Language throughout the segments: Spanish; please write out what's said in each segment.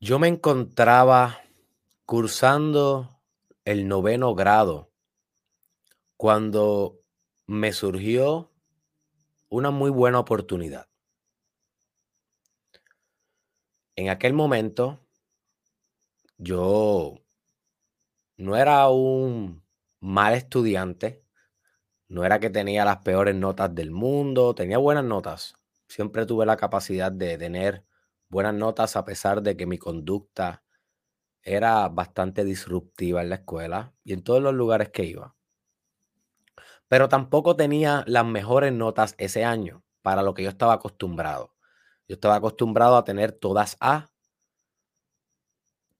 Yo me encontraba cursando el noveno grado cuando me surgió una muy buena oportunidad. En aquel momento, yo no era un mal estudiante, no era que tenía las peores notas del mundo, tenía buenas notas. Siempre tuve la capacidad de tener buenas notas a pesar de que mi conducta era bastante disruptiva en la escuela y en todos los lugares que iba. Pero tampoco tenía las mejores notas ese año para lo que yo estaba acostumbrado. Yo estaba acostumbrado a tener todas A,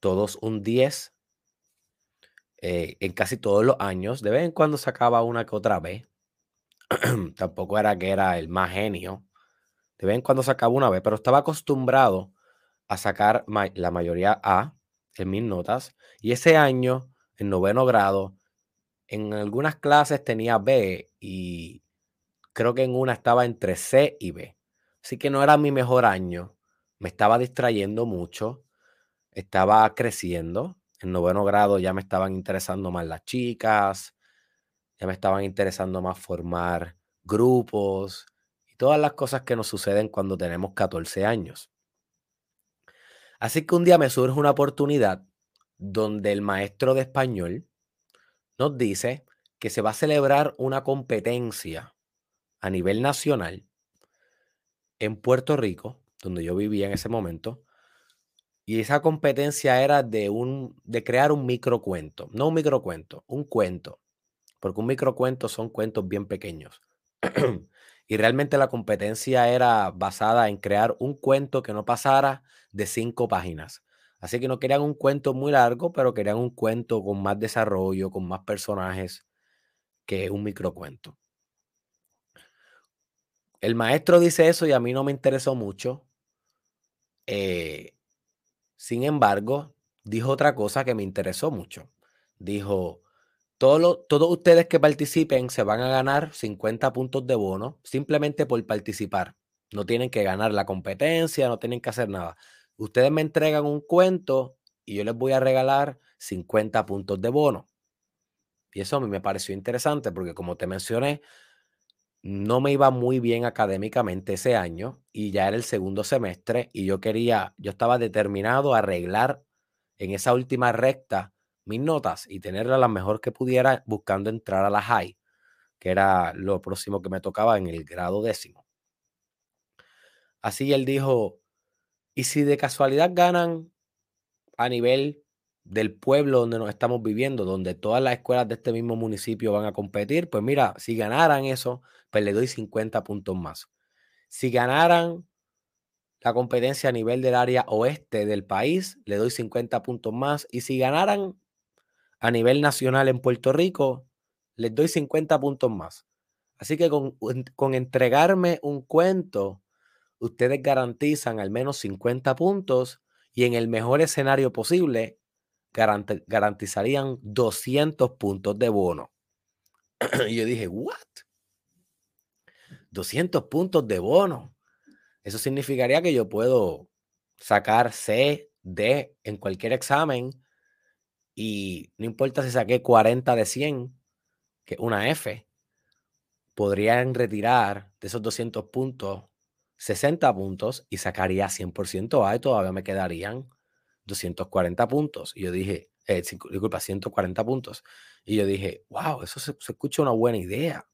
todos un 10, eh, en casi todos los años. De vez en cuando sacaba una que otra B. Tampoco era que era el más genio. De vez cuando sacaba una B, pero estaba acostumbrado a sacar la mayoría A en mis notas. Y ese año, en noveno grado, en algunas clases tenía B y creo que en una estaba entre C y B. Así que no era mi mejor año. Me estaba distrayendo mucho. Estaba creciendo. En noveno grado ya me estaban interesando más las chicas. Ya me estaban interesando más formar grupos todas las cosas que nos suceden cuando tenemos 14 años. Así que un día me surge una oportunidad donde el maestro de español nos dice que se va a celebrar una competencia a nivel nacional en Puerto Rico, donde yo vivía en ese momento, y esa competencia era de, un, de crear un microcuento, no un microcuento, un cuento, porque un microcuento son cuentos bien pequeños. y realmente la competencia era basada en crear un cuento que no pasara de cinco páginas. Así que no querían un cuento muy largo, pero querían un cuento con más desarrollo, con más personajes que un microcuento. El maestro dice eso y a mí no me interesó mucho. Eh, sin embargo, dijo otra cosa que me interesó mucho. Dijo, todos, todos ustedes que participen se van a ganar 50 puntos de bono simplemente por participar. No tienen que ganar la competencia, no tienen que hacer nada. Ustedes me entregan un cuento y yo les voy a regalar 50 puntos de bono. Y eso a mí me pareció interesante porque como te mencioné, no me iba muy bien académicamente ese año y ya era el segundo semestre y yo quería, yo estaba determinado a arreglar en esa última recta mis notas y tenerlas las mejor que pudiera buscando entrar a la high, que era lo próximo que me tocaba en el grado décimo. Así él dijo, y si de casualidad ganan a nivel del pueblo donde nos estamos viviendo, donde todas las escuelas de este mismo municipio van a competir, pues mira, si ganaran eso, pues le doy 50 puntos más. Si ganaran la competencia a nivel del área oeste del país, le doy 50 puntos más. Y si ganaran a nivel nacional en Puerto Rico, les doy 50 puntos más. Así que con, con entregarme un cuento ustedes garantizan al menos 50 puntos y en el mejor escenario posible garantizarían 200 puntos de bono. y yo dije, ¿what? 200 puntos de bono. Eso significaría que yo puedo sacar C, D en cualquier examen y no importa si saqué 40 de 100, que una F, podrían retirar de esos 200 puntos 60 puntos y sacaría 100% A y todavía me quedarían 240 puntos. Y yo dije, eh, disculpa, 140 puntos. Y yo dije, wow, eso se, escucha una buena idea.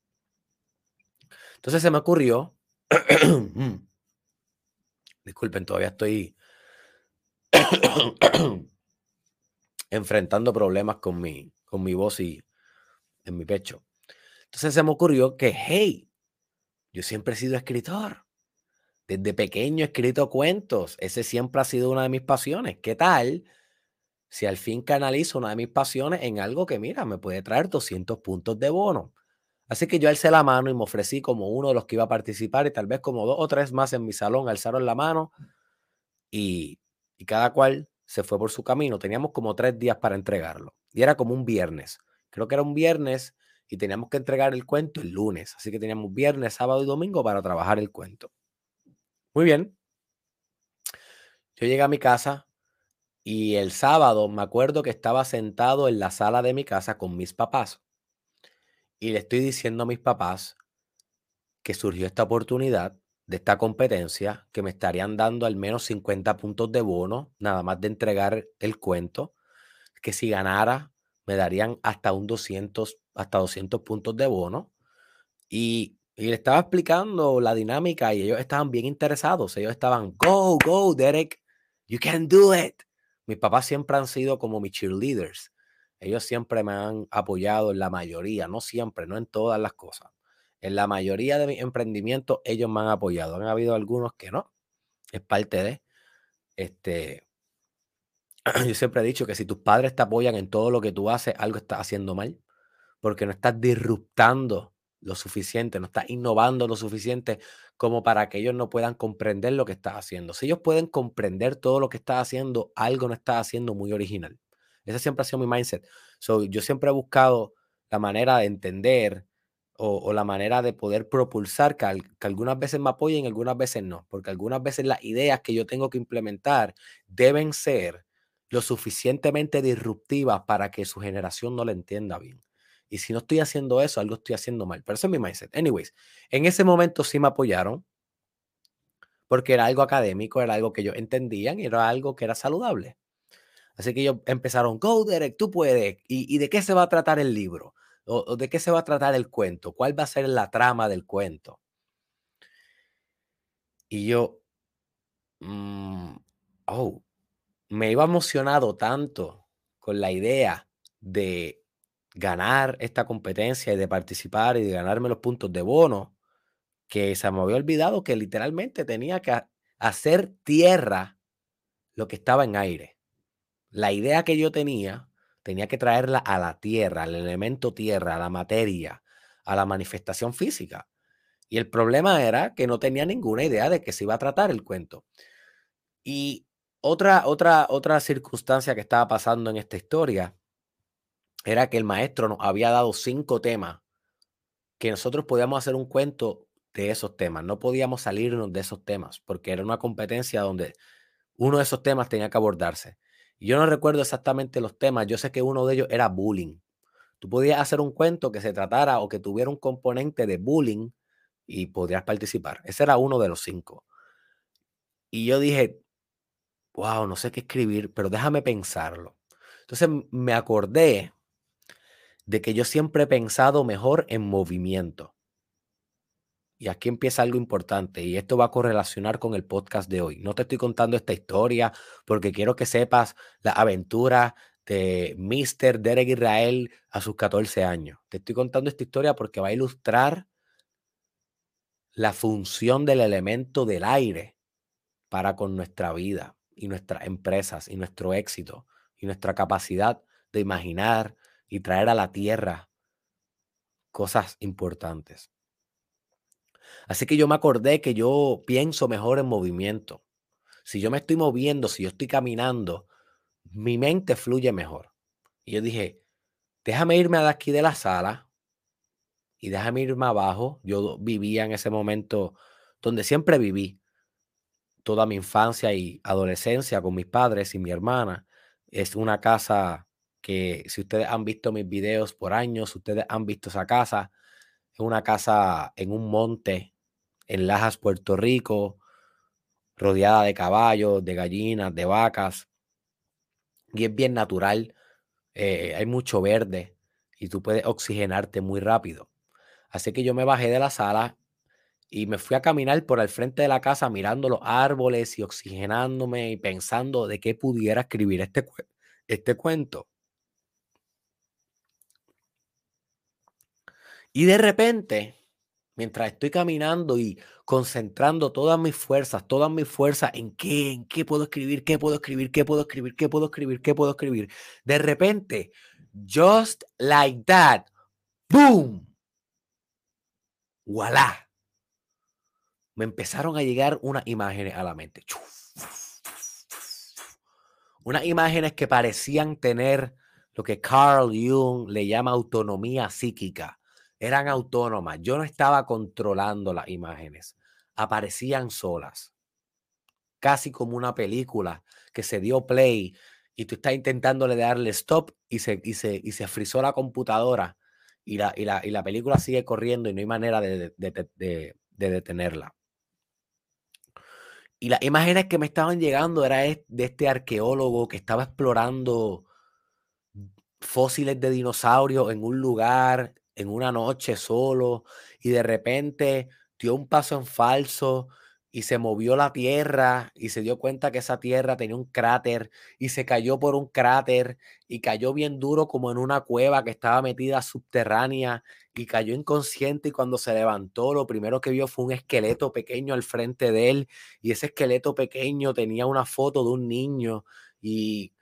Entonces se me ocurrió, disculpen, todavía estoy enfrentando problemas con mi, con mi voz y en mi pecho. Entonces se me ocurrió que, hey, yo siempre he sido escritor. Desde pequeño he escrito cuentos. Ese siempre ha sido una de mis pasiones. ¿Qué tal si al fin canalizo una de mis pasiones en algo que, mira, me puede traer 200 puntos de bono? Así que yo alcé la mano y me ofrecí como uno de los que iba a participar y tal vez como dos o tres más en mi salón alzaron la mano y, y cada cual se fue por su camino. Teníamos como tres días para entregarlo y era como un viernes. Creo que era un viernes y teníamos que entregar el cuento el lunes. Así que teníamos viernes, sábado y domingo para trabajar el cuento. Muy bien. Yo llegué a mi casa Y el sábado me acuerdo que estaba sentado en la sala de mi casa con mis papás y le estoy diciendo a mis papás que surgió esta oportunidad de esta competencia, que me estarían dando al menos 50 puntos de bono, nada más de entregar el cuento, que si ganara me darían hasta un 200, hasta 200 puntos de bono. Y, y le estaba explicando la dinámica y ellos estaban bien interesados. Ellos estaban, go, go, Derek, you can do it. Mis papás siempre han sido como mis cheerleaders. Ellos siempre me han apoyado en la mayoría, no siempre, no en todas las cosas. En la mayoría de mis emprendimientos ellos me han apoyado. Han habido algunos que no. Es parte de. Este, yo siempre he dicho que si tus padres te apoyan en todo lo que tú haces, algo estás haciendo mal, porque no estás disruptando lo suficiente, no estás innovando lo suficiente como para que ellos no puedan comprender lo que estás haciendo. Si ellos pueden comprender todo lo que estás haciendo, algo no estás haciendo muy original. Ese siempre ha sido mi mindset. yo siempre he buscado la manera de entender o, la manera de poder propulsar que, algunas veces me apoyen y algunas veces no, porque algunas veces las ideas que yo tengo que implementar deben ser lo suficientemente disruptivas para que su generación no la entienda bien. Y si no estoy haciendo eso, algo estoy haciendo mal. Pero eso es mi mindset. Anyways, en ese momento sí me apoyaron porque era algo académico, era algo que ellos entendían y era algo que era saludable. Así que ellos empezaron, go Derek, tú puedes. ¿Y, de qué se va a tratar el libro? ¿O, de qué se va a tratar el cuento? ¿Cuál va a ser la trama del cuento? Y yo, mm, oh, me iba emocionado tanto con la idea de ganar esta competencia y de participar y de ganarme los puntos de bono, que se me había olvidado que literalmente tenía que hacer tierra lo que estaba en aire. La idea que yo tenía, tenía que traerla a la tierra, al elemento tierra, a la materia, a la manifestación física. Y el problema era que no tenía ninguna idea de qué se iba a tratar el cuento. Y otra, otra, otra circunstancia que estaba pasando en esta historia era que el maestro nos había dado cinco temas que nosotros podíamos hacer un cuento de esos temas. No podíamos salirnos de esos temas porque era una competencia donde uno de esos temas tenía que abordarse. Yo no recuerdo exactamente los temas. Yo sé que uno de ellos era bullying. Tú podías hacer un cuento que se tratara o que tuviera un componente de bullying y podrías participar. Ese era uno de los cinco. Y yo dije, wow, no sé qué escribir, pero déjame pensarlo. Entonces me acordé de que yo siempre he pensado mejor en movimiento. Y aquí empieza algo importante y esto va a correlacionar con el podcast de hoy. No te estoy contando esta historia porque quiero que sepas la aventura de Mr. Derek Israel a sus 14 años. Te estoy contando esta historia porque va a ilustrar la función del elemento del aire para con nuestra vida y nuestras empresas y nuestro éxito y nuestra capacidad de imaginar y traer a la tierra cosas importantes. Así que yo me acordé que yo pienso mejor en movimiento. Si yo me estoy moviendo, si yo estoy caminando, mi mente fluye mejor. Y yo dije, déjame irme de aquí de la sala y déjame irme abajo. Yo vivía en ese momento donde siempre viví toda mi infancia y adolescencia con mis padres y mi hermana. Es una casa que si ustedes han visto mis videos por años, ustedes han visto esa casa. Es una casa en un monte en Lajas, Puerto Rico, rodeada de caballos, de gallinas, de vacas. Y es bien natural. Eh, hay mucho verde y tú puedes oxigenarte muy rápido. Así que yo me bajé de la sala y me fui a caminar por el frente de la casa mirando los árboles y oxigenándome y pensando de qué pudiera escribir este, este cuento. Y de repente, mientras estoy caminando y concentrando todas mis fuerzas, todas mis fuerzas en qué, en qué puedo escribir, qué puedo escribir, qué puedo escribir, qué puedo escribir, qué puedo escribir, de repente, just like that, boom, voilà me empezaron a llegar unas imágenes a la mente. Unas imágenes que parecían tener lo que Carl Jung le llama autonomía psíquica. Eran autónomas. Yo no estaba controlando las imágenes. Aparecían solas. Casi como una película que se dio play y tú estás intentándole darle stop y se, y se, y se frizó la computadora y la, y, la, y la película sigue corriendo y no hay manera de, de, detenerla. Y las imágenes que me estaban llegando era de este arqueólogo que estaba explorando fósiles de dinosaurios en un lugar, en una noche solo, y de repente dio un paso en falso y se movió la tierra y se dio cuenta que esa tierra tenía un cráter y se cayó por un cráter y cayó bien duro como en una cueva que estaba metida subterránea y cayó inconsciente y cuando se levantó lo primero que vio fue un esqueleto pequeño al frente de él y ese esqueleto pequeño tenía una foto de un niño y,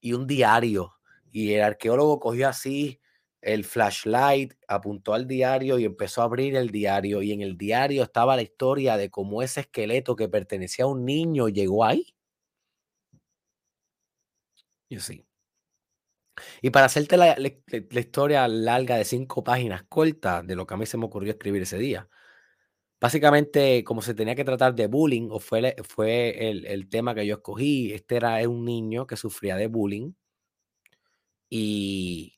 y un diario y el arqueólogo cogió así el flashlight, apuntó al diario y empezó a abrir el diario. Y en el diario estaba la historia de cómo ese esqueleto que pertenecía a un niño llegó ahí. Y sí. Y para hacerte la, historia larga de cinco páginas corta de lo que a mí se me ocurrió escribir ese día, básicamente como se tenía que tratar de bullying, o fue, fue el, el tema que yo escogí, este era un niño que sufría de bullying y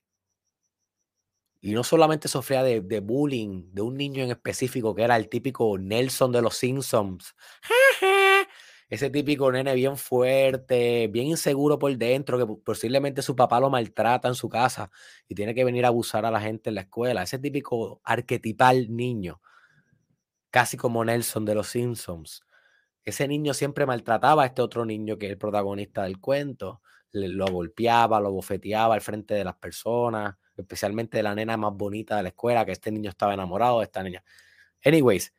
y no solamente sufría de, bullying de un niño en específico que era el típico Nelson de los Simpsons. Ese típico nene bien fuerte, bien inseguro por dentro, que posiblemente su papá lo maltrata en su casa y tiene que venir a abusar a la gente en la escuela. Ese típico arquetipal niño, casi como Nelson de los Simpsons. Ese niño siempre maltrataba a este otro niño que es el protagonista del cuento. lo golpeaba, lo bofeteaba al frente de las personas especialmente de la nena más bonita de la escuela, que este niño estaba enamorado de esta niña. Anyways,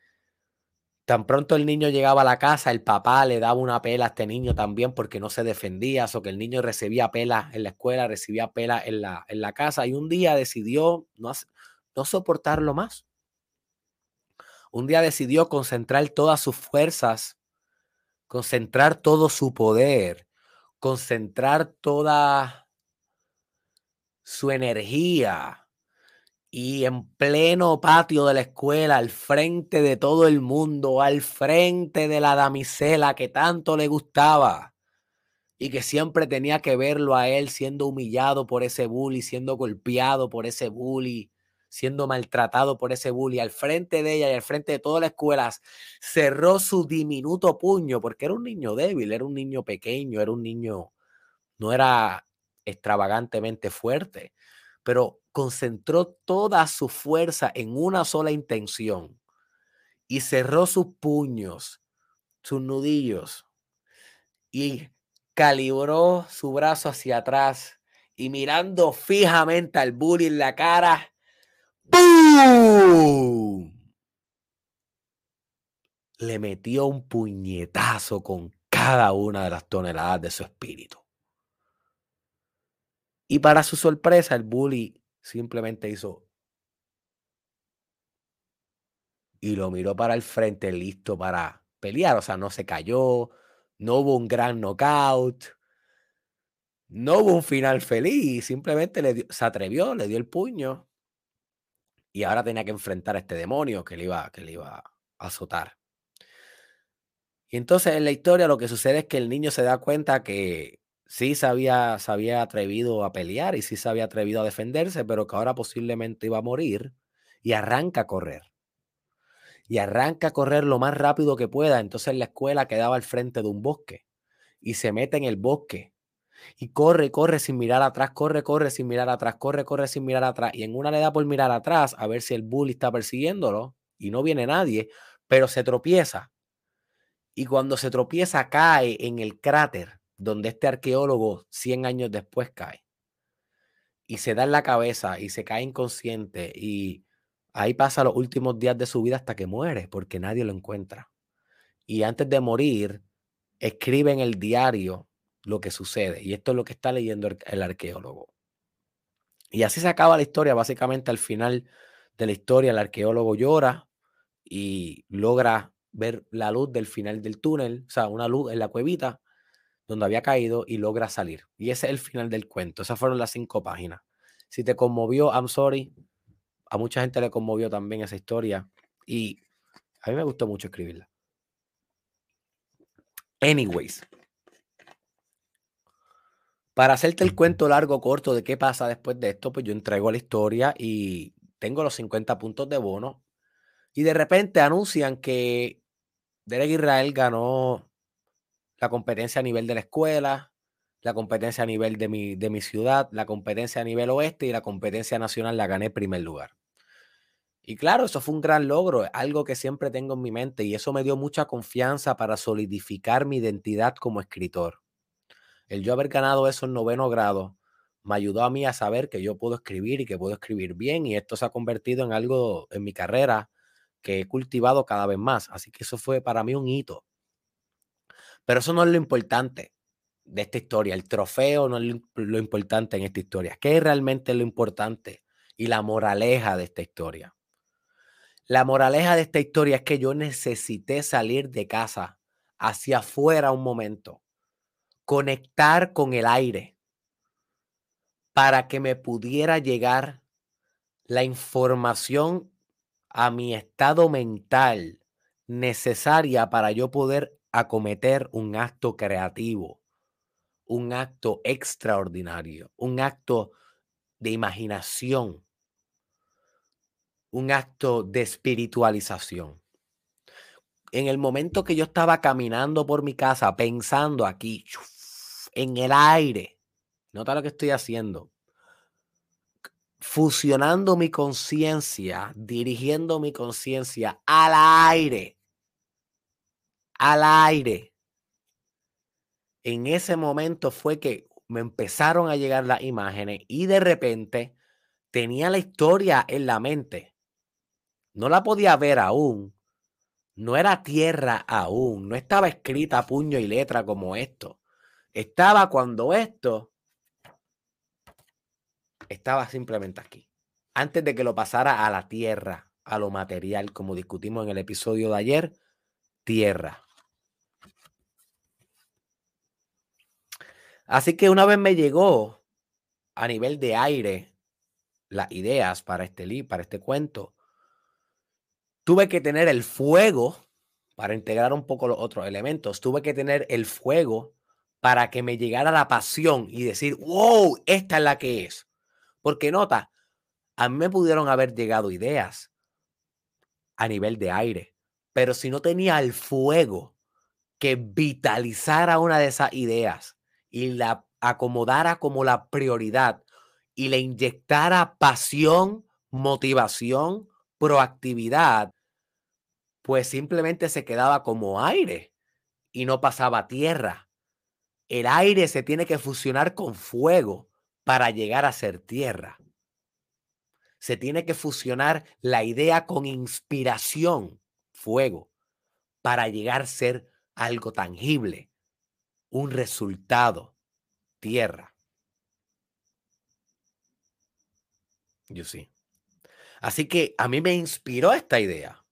tan pronto el niño llegaba a la casa, el papá le daba una pela a este niño también porque no se defendía, o que el niño recibía pela en la escuela, recibía pela en la, en la casa y un día decidió no, no soportarlo más. Un día decidió concentrar todas sus fuerzas, concentrar todo su poder, concentrar toda su energía y en pleno patio de la escuela, al frente de todo el mundo, al frente de la damisela que tanto le gustaba y que siempre tenía que verlo a él siendo humillado por ese bully, siendo golpeado por ese bully, siendo maltratado por ese bully, al frente de ella y al frente de todas las escuelas, cerró su diminuto puño porque era un niño débil, era un niño pequeño, era un niño, no era extravagantemente fuerte, pero concentró toda su fuerza en una sola intención y cerró sus puños, sus nudillos y calibró su brazo hacia atrás y mirando fijamente al bully en la cara, ¡pum! Le metió un puñetazo con cada una de las toneladas de su espíritu. Y para su sorpresa, el bully simplemente hizo y lo miró para el frente, listo para pelear. O sea, no se cayó, no hubo un gran knockout, no hubo un final feliz, simplemente le se atrevió, le dio el puño y ahora tenía que enfrentar a este demonio que le iba, que le iba a azotar. Y entonces en la historia lo que sucede es que el niño se da cuenta que sí se había, atrevido a pelear y sí se había atrevido a defenderse, pero que ahora posiblemente iba a morir y arranca a correr. Y arranca a correr lo más rápido que pueda. Entonces la escuela quedaba al frente de un bosque y se mete en el bosque y corre, corre sin mirar atrás, corre, corre sin mirar atrás, corre, corre sin mirar atrás. Y en una le da por mirar atrás a ver si el bully está persiguiéndolo y no viene nadie, pero se tropieza. Y cuando se tropieza cae en el cráter donde este arqueólogo 100 años después cae y se da en la cabeza y se cae inconsciente y ahí pasa los últimos días de su vida hasta que muere porque nadie lo encuentra. Y antes de morir, escribe en el diario lo que sucede y esto es lo que está leyendo el arqueólogo. Y así se acaba la historia, básicamente al final de la historia el arqueólogo llora y logra ver la luz del final del túnel, o sea, una luz en la cuevita donde había caído y logra salir. Y ese es el final del cuento. Esas fueron las cinco páginas. Si te conmovió, I'm sorry. A mucha gente le conmovió también esa historia. Y a mí me gustó mucho escribirla. Anyways. Para hacerte el cuento largo, corto de qué pasa después de esto, pues yo entrego la historia y tengo los 50 puntos de bono. Y de repente anuncian que Derek Israel ganó la competencia a nivel de la escuela, la competencia a nivel de mi, de mi ciudad, la competencia a nivel oeste y la competencia nacional la gané en primer lugar. Y claro, eso fue un gran logro, algo que siempre tengo en mi mente y eso me dio mucha confianza para solidificar mi identidad como escritor. El yo haber ganado eso en noveno grado me ayudó a mí a saber que yo puedo escribir y que puedo escribir bien y esto se ha convertido en algo en mi carrera que he cultivado cada vez más. Así que eso fue para mí un hito. Pero eso no es lo importante de esta historia. El trofeo no es lo, importante en esta historia. ¿Qué es realmente lo importante y la moraleja de esta historia? La moraleja de esta historia es que yo necesité salir de casa hacia afuera un momento conectar con el aire para que me pudiera llegar la información a mi estado mental necesaria para yo poder acometer un acto creativo, un acto extraordinario, un acto de imaginación, un acto de espiritualización en el momento que yo estaba caminando por mi casa, pensando aquí, en el aire. Nota lo que estoy haciendo. Fusionando mi conciencia, dirigiendo mi conciencia al aire. Al aire. En ese momento fue que me empezaron a llegar las imágenes y de repente tenía la historia en la mente. No la podía ver aún. No era tierra aún. No estaba escrita puño y letra como esto estaba cuando esto estaba simplemente aquí. Antes de que lo pasara a la tierra, a lo material, como discutimos en el episodio de ayer, tierra. Así que una vez me llegó a nivel de aire las ideas para este libro, para este cuento, tuve que tener el fuego para integrar un poco los otros elementos. Tuve que tener el fuego para que me llegara la pasión y decir, wow, esta es la que es. Porque nota, a mí me pudieron haber llegado ideas a nivel de aire, pero si no tenía el fuego que vitalizara una de esas ideas y la acomodara como la prioridad y le inyectara pasión, motivación, proactividad, pues simplemente se quedaba como aire y no pasaba tierra el aire se tiene que fusionar con fuego para llegar a ser tierra. Se tiene que fusionar la idea con inspiración, fuego, para llegar a ser algo tangible, un resultado, tierra. Yo sí. Así que a mí me inspiró esta idea.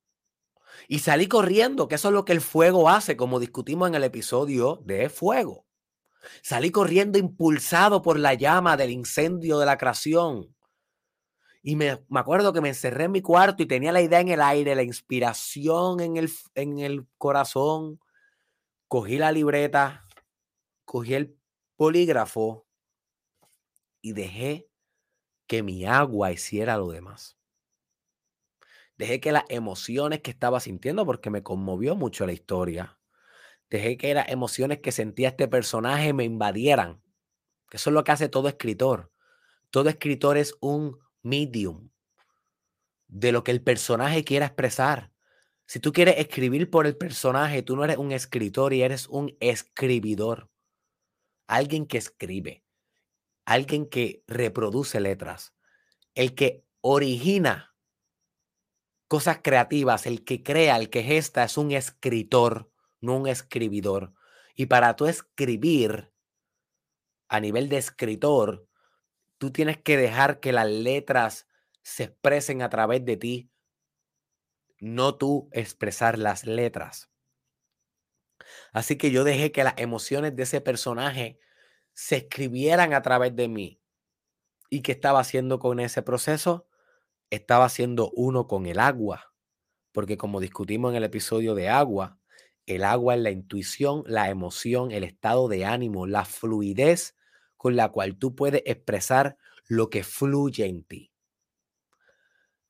Y salí corriendo, que eso es lo que el fuego hace, como discutimos en el episodio de fuego. Salí corriendo impulsado por la llama del incendio de la creación. Y me, acuerdo que me encerré en mi cuarto y tenía la idea en el aire, la inspiración en el, en el corazón. Cogí la libreta, cogí el polígrafo y dejé que mi agua hiciera lo demás. Dejé que las emociones que estaba sintiendo, porque me conmovió mucho la historia, Dejé que las emociones que sentía este personaje me invadieran. Eso es lo que hace todo escritor. Todo escritor es un medium de lo que el personaje quiera expresar. Si tú quieres escribir por el personaje, tú no eres un escritor y eres un escribidor. Alguien que escribe, alguien que reproduce letras, el que origina cosas creativas, el que crea, el que gesta, es un escritor no un escribidor. Y para tú escribir a nivel de escritor, tú tienes que dejar que las letras se expresen a través de ti, no tú expresar las letras. Así que yo dejé que las emociones de ese personaje se escribieran a través de mí. ¿Y qué estaba haciendo con ese proceso? Estaba haciendo uno con el agua. Porque como discutimos en el episodio de agua, el agua es la intuición, la emoción, el estado de ánimo, la fluidez con la cual tú puedes expresar lo que fluye en ti.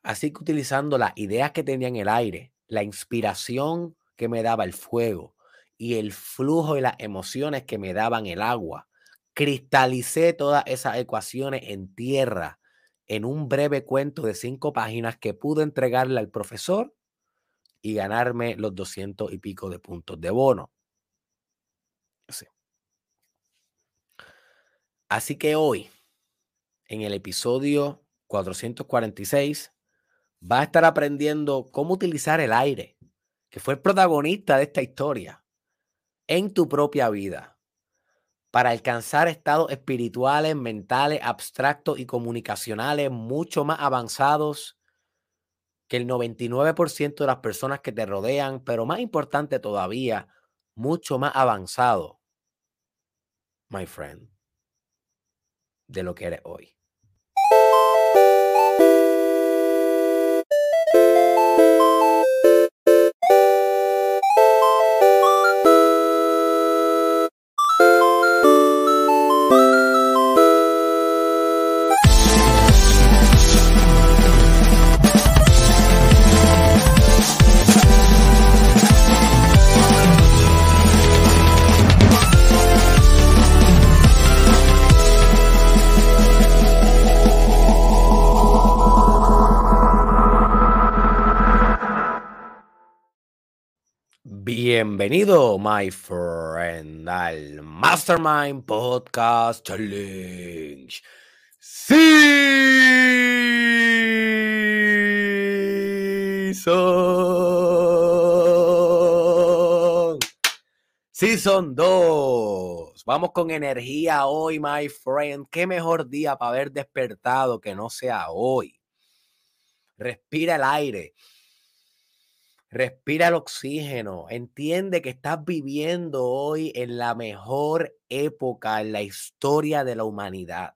Así que utilizando las ideas que tenía en el aire, la inspiración que me daba el fuego y el flujo de las emociones que me daban el agua, cristalicé todas esas ecuaciones en tierra en un breve cuento de cinco páginas que pude entregarle al profesor y ganarme los doscientos y pico de puntos de bono. Así que hoy, en el episodio 446, vas a estar aprendiendo cómo utilizar el aire, que fue el protagonista de esta historia, en tu propia vida, para alcanzar estados espirituales, mentales, abstractos y comunicacionales mucho más avanzados que el 99% de las personas que te rodean, pero más importante todavía, mucho más avanzado, my friend, de lo que eres hoy. Bienvenido, my friend, al Mastermind Podcast Challenge. Sí, son. Season 2. Vamos con energía hoy, my friend. Qué mejor día para haber despertado que no sea hoy. Respira el aire Respira el oxígeno. Entiende que estás viviendo hoy en la mejor época en la historia de la humanidad.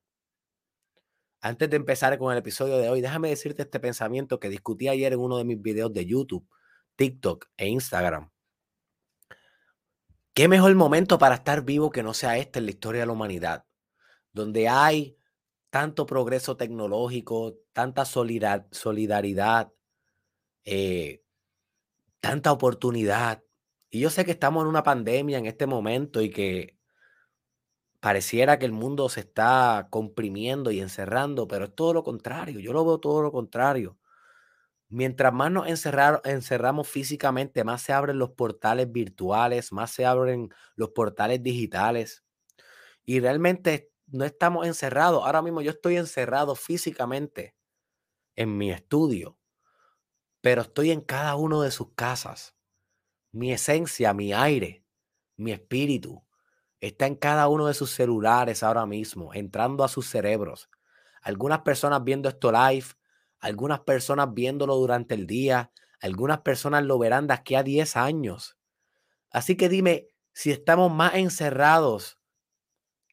Antes de empezar con el episodio de hoy, déjame decirte este pensamiento que discutí ayer en uno de mis videos de YouTube, TikTok e Instagram. ¿Qué mejor momento para estar vivo que no sea este en la historia de la humanidad? Donde hay tanto progreso tecnológico, tanta solidaridad, eh, tanta oportunidad. Y yo sé que estamos en una pandemia en este momento y que pareciera que el mundo se está comprimiendo y encerrando, pero es todo lo contrario. Yo lo veo todo lo contrario. Mientras más nos encerramos físicamente, más se abren los portales virtuales, más se abren los portales digitales. Y realmente no estamos encerrados. Ahora mismo yo estoy encerrado físicamente en mi estudio, pero estoy en cada uno de sus casas. Mi esencia, mi aire, mi espíritu está en cada uno de sus celulares ahora mismo, entrando a sus cerebros. Algunas personas viendo esto live, algunas personas viéndolo durante el día, algunas personas lo verán de aquí a 10 años. Así que dime si estamos más encerrados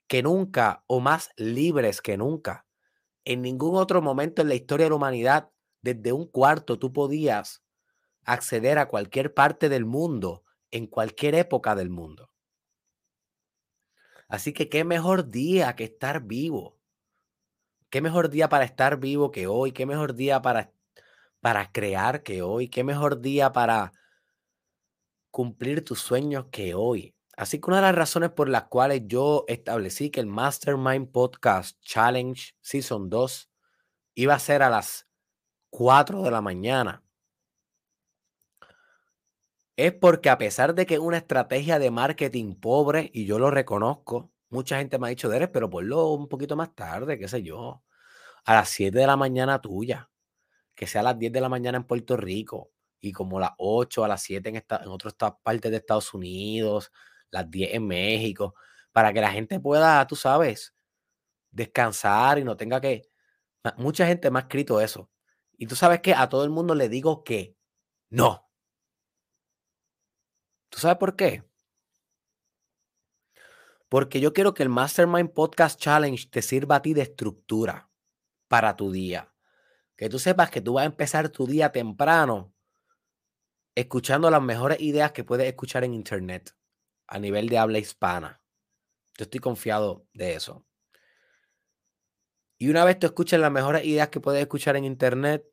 que nunca o más libres que nunca. En ningún otro momento en la historia de la humanidad desde un cuarto tú podías acceder a cualquier parte del mundo en cualquier época del mundo. Así que qué mejor día que estar vivo. Qué mejor día para estar vivo que hoy, qué mejor día para, para crear que hoy, qué mejor día para cumplir tus sueños que hoy. Así que una de las razones por las cuales yo establecí que el Mastermind Podcast Challenge Season 2 iba a ser a las 4 de la mañana. Es porque a pesar de que es una estrategia de marketing pobre, y yo lo reconozco, mucha gente me ha dicho, Derek, pero ponlo un poquito más tarde, qué sé yo, a las 7 de la mañana tuya, que sea a las 10 de la mañana en Puerto Rico, y como las 8 a las 7 en, esta, en otras partes de Estados Unidos, las 10 en México, para que la gente pueda, tú sabes, descansar y no tenga que... Mucha gente me ha escrito eso. Y tú sabes que a todo el mundo le digo que no. ¿Tú sabes por qué? Porque yo quiero que el Mastermind Podcast Challenge te sirva a ti de estructura para tu día. Que tú sepas que tú vas a empezar tu día temprano escuchando las mejores ideas que puedes escuchar en Internet a nivel de habla hispana. Yo estoy confiado de eso. Y una vez tú escuches las mejores ideas que puedes escuchar en internet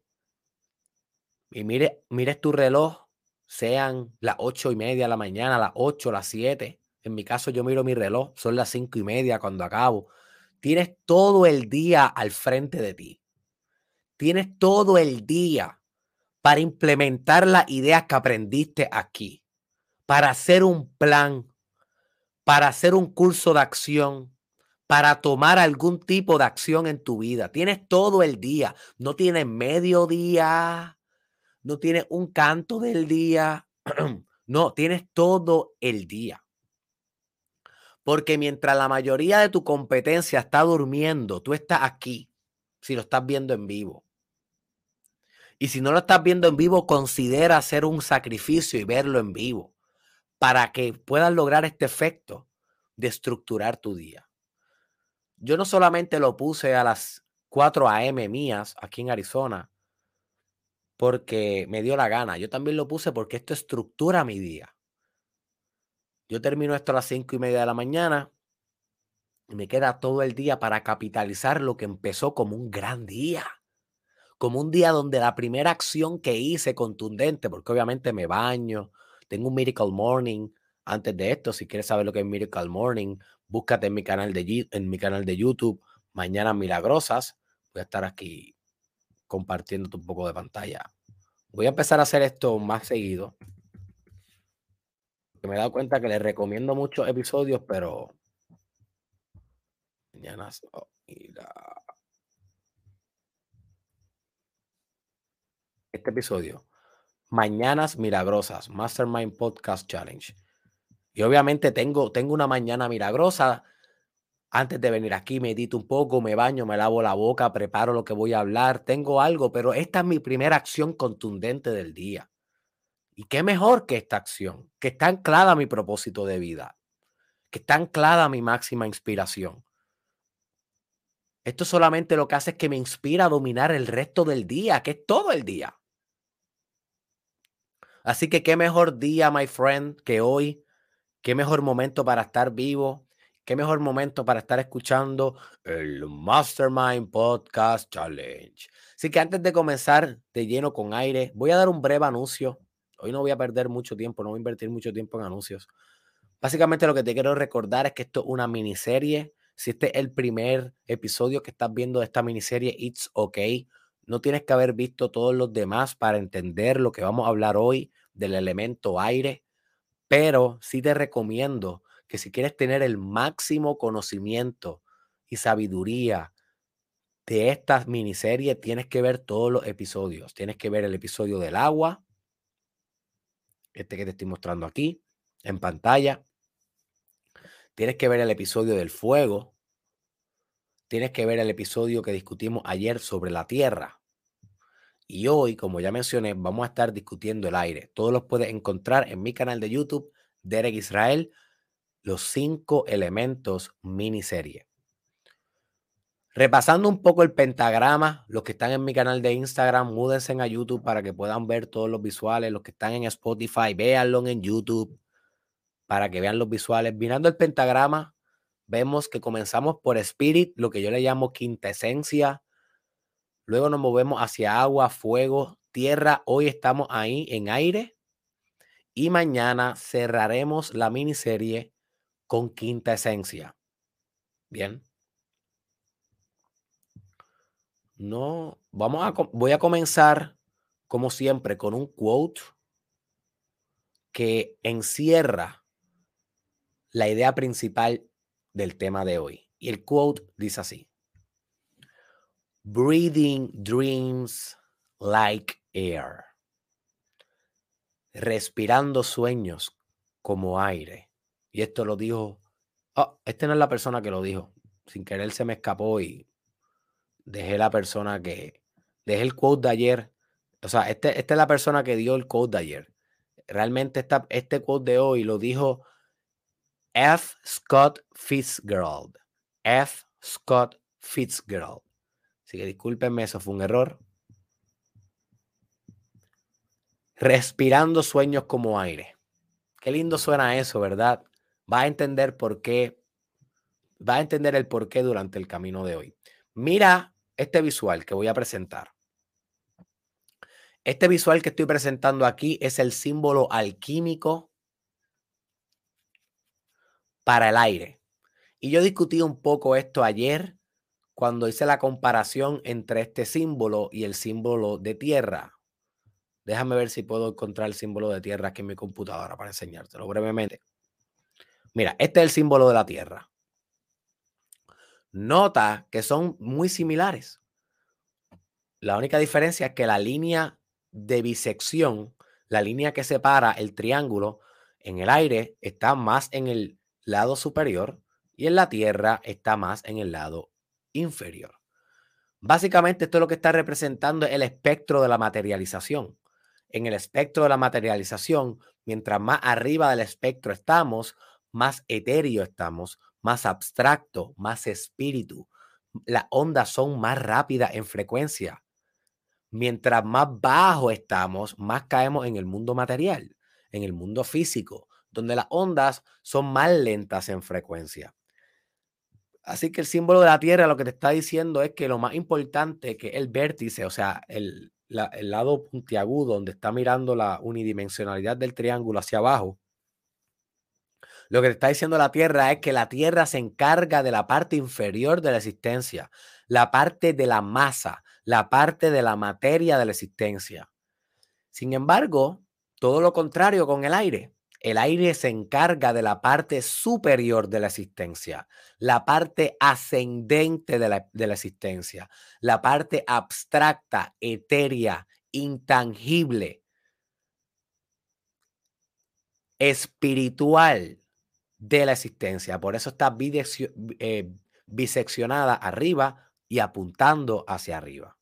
y mire, mires tu reloj, sean las ocho y media de la mañana, las ocho, las siete. En mi caso, yo miro mi reloj, son las cinco y media cuando acabo. Tienes todo el día al frente de ti. Tienes todo el día para implementar las ideas que aprendiste aquí, para hacer un plan, para hacer un curso de acción, para tomar algún tipo de acción en tu vida. Tienes todo el día, no tienes medio día, no tienes un canto del día, no, tienes todo el día. Porque mientras la mayoría de tu competencia está durmiendo, tú estás aquí, si lo estás viendo en vivo. Y si no lo estás viendo en vivo, considera hacer un sacrificio y verlo en vivo para que puedas lograr este efecto de estructurar tu día. Yo no solamente lo puse a las 4 a.m. mías aquí en Arizona porque me dio la gana, yo también lo puse porque esto estructura mi día. Yo termino esto a las 5 y media de la mañana y me queda todo el día para capitalizar lo que empezó como un gran día como un día donde la primera acción que hice contundente, porque obviamente me baño, tengo un Miracle Morning antes de esto, si quieres saber lo que es Miracle Morning, búscate en mi canal de, en mi canal de YouTube, Mañanas Milagrosas, voy a estar aquí compartiendo un poco de pantalla. Voy a empezar a hacer esto más seguido. Me he dado cuenta que les recomiendo muchos episodios, pero mañanas, oh, este episodio. Mañanas Milagrosas, Mastermind Podcast Challenge. Y obviamente tengo, tengo una mañana milagrosa. Antes de venir aquí, medito un poco, me baño, me lavo la boca, preparo lo que voy a hablar, tengo algo, pero esta es mi primera acción contundente del día. Y qué mejor que esta acción, que está anclada mi propósito de vida, que está anclada mi máxima inspiración. Esto solamente lo que hace es que me inspira a dominar el resto del día, que es todo el día. Así que qué mejor día, my friend, que hoy. Qué mejor momento para estar vivo. Qué mejor momento para estar escuchando el Mastermind Podcast Challenge. Así que antes de comenzar de lleno con aire, voy a dar un breve anuncio. Hoy no voy a perder mucho tiempo, no voy a invertir mucho tiempo en anuncios. Básicamente lo que te quiero recordar es que esto es una miniserie. Si este es el primer episodio que estás viendo de esta miniserie, It's Okay. No tienes que haber visto todos los demás para entender lo que vamos a hablar hoy del elemento aire, pero sí te recomiendo que si quieres tener el máximo conocimiento y sabiduría de esta miniserie, tienes que ver todos los episodios. Tienes que ver el episodio del agua, este que te estoy mostrando aquí en pantalla. Tienes que ver el episodio del fuego, tienes que ver el episodio que discutimos ayer sobre la Tierra. Y hoy, como ya mencioné, vamos a estar discutiendo el aire. Todos los puedes encontrar en mi canal de YouTube, Derek Israel, los cinco elementos miniserie. Repasando un poco el pentagrama, los que están en mi canal de Instagram, múdense a YouTube para que puedan ver todos los visuales. Los que están en Spotify, véanlo en YouTube para que vean los visuales. Mirando el pentagrama, vemos que comenzamos por Spirit, lo que yo le llamo quinta esencia. Luego nos movemos hacia agua, fuego, tierra. Hoy estamos ahí en aire. Y mañana cerraremos la miniserie con quinta esencia. Bien. No, vamos a, voy a comenzar como siempre con un quote que encierra la idea principal del tema de hoy. Y el quote dice así. Breathing dreams like air. Respirando sueños como aire. Y esto lo dijo. Oh, este no es la persona que lo dijo. Sin querer se me escapó y dejé la persona que. Dejé el quote de ayer. O sea, este, es la persona que dio el quote de ayer. Realmente esta, este quote de hoy lo dijo F. Scott Fitzgerald. F. Scott Fitzgerald. Así que discúlpenme, eso fue un error. Respirando sueños como aire. Qué lindo suena eso, ¿verdad? Va a entender por qué. Va a entender el por qué durante el camino de hoy. Mira este visual que voy a presentar. Este visual que estoy presentando aquí es el símbolo alquímico para el aire. Y yo discutí un poco esto ayer cuando hice la comparación entre este símbolo y el símbolo de tierra. Déjame ver si puedo encontrar el símbolo de tierra aquí en mi computadora para enseñártelo brevemente. Mira, este es el símbolo de la tierra. Nota que son muy similares. La única diferencia es que la línea de bisección, la línea que separa el triángulo en el aire está más en el lado superior y en la tierra está más en el lado inferior. Básicamente esto es lo que está representando el espectro de la materialización. En el espectro de la materialización, mientras más arriba del espectro estamos, más etéreo estamos, más abstracto, más espíritu. Las ondas son más rápidas en frecuencia. Mientras más bajo estamos, más caemos en el mundo material, en el mundo físico, donde las ondas son más lentas en frecuencia. Así que el símbolo de la Tierra lo que te está diciendo es que lo más importante que el vértice, o sea, el, el lado puntiagudo donde está mirando la unidimensionalidad del triángulo hacia abajo, lo que te está diciendo la Tierra es que la Tierra se encarga de la parte inferior de la existencia, la parte de la masa, la parte de la materia de la existencia. Sin embargo, todo lo contrario con el aire. El aire se encarga de la parte superior de la existencia, la parte ascendente de la, de la existencia, la parte abstracta, etérea, intangible, espiritual de la existencia. Por eso está eh, biseccionada arriba y apuntando hacia arriba.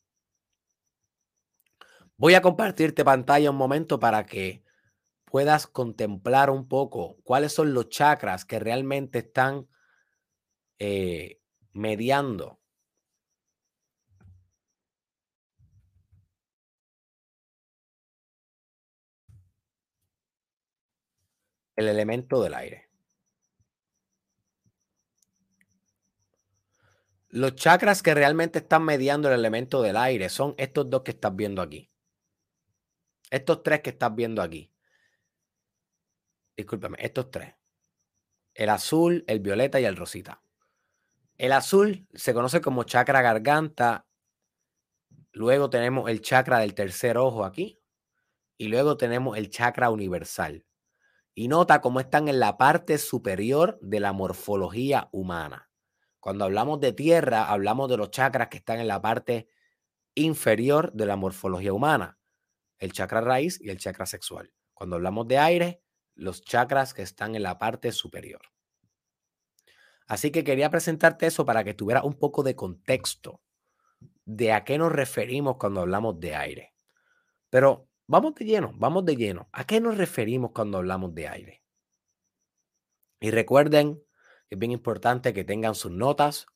Voy a compartirte pantalla un momento para que puedas contemplar un poco cuáles son los chakras que realmente están eh, mediando el elemento del aire. Los chakras que realmente están mediando el elemento del aire son estos dos que estás viendo aquí. Estos tres que estás viendo aquí. Discúlpame, estos tres. El azul, el violeta y el rosita. El azul se conoce como chakra garganta. Luego tenemos el chakra del tercer ojo aquí. Y luego tenemos el chakra universal. Y nota cómo están en la parte superior de la morfología humana. Cuando hablamos de tierra, hablamos de los chakras que están en la parte inferior de la morfología humana, el chakra raíz y el chakra sexual. Cuando hablamos de aire, los chakras que están en la parte superior. Así que quería presentarte eso para que tuvieras un poco de contexto de a qué nos referimos cuando hablamos de aire. Pero vamos de lleno, vamos de lleno. ¿A qué nos referimos cuando hablamos de aire? Y recuerden es bien importante que tengan sus notas,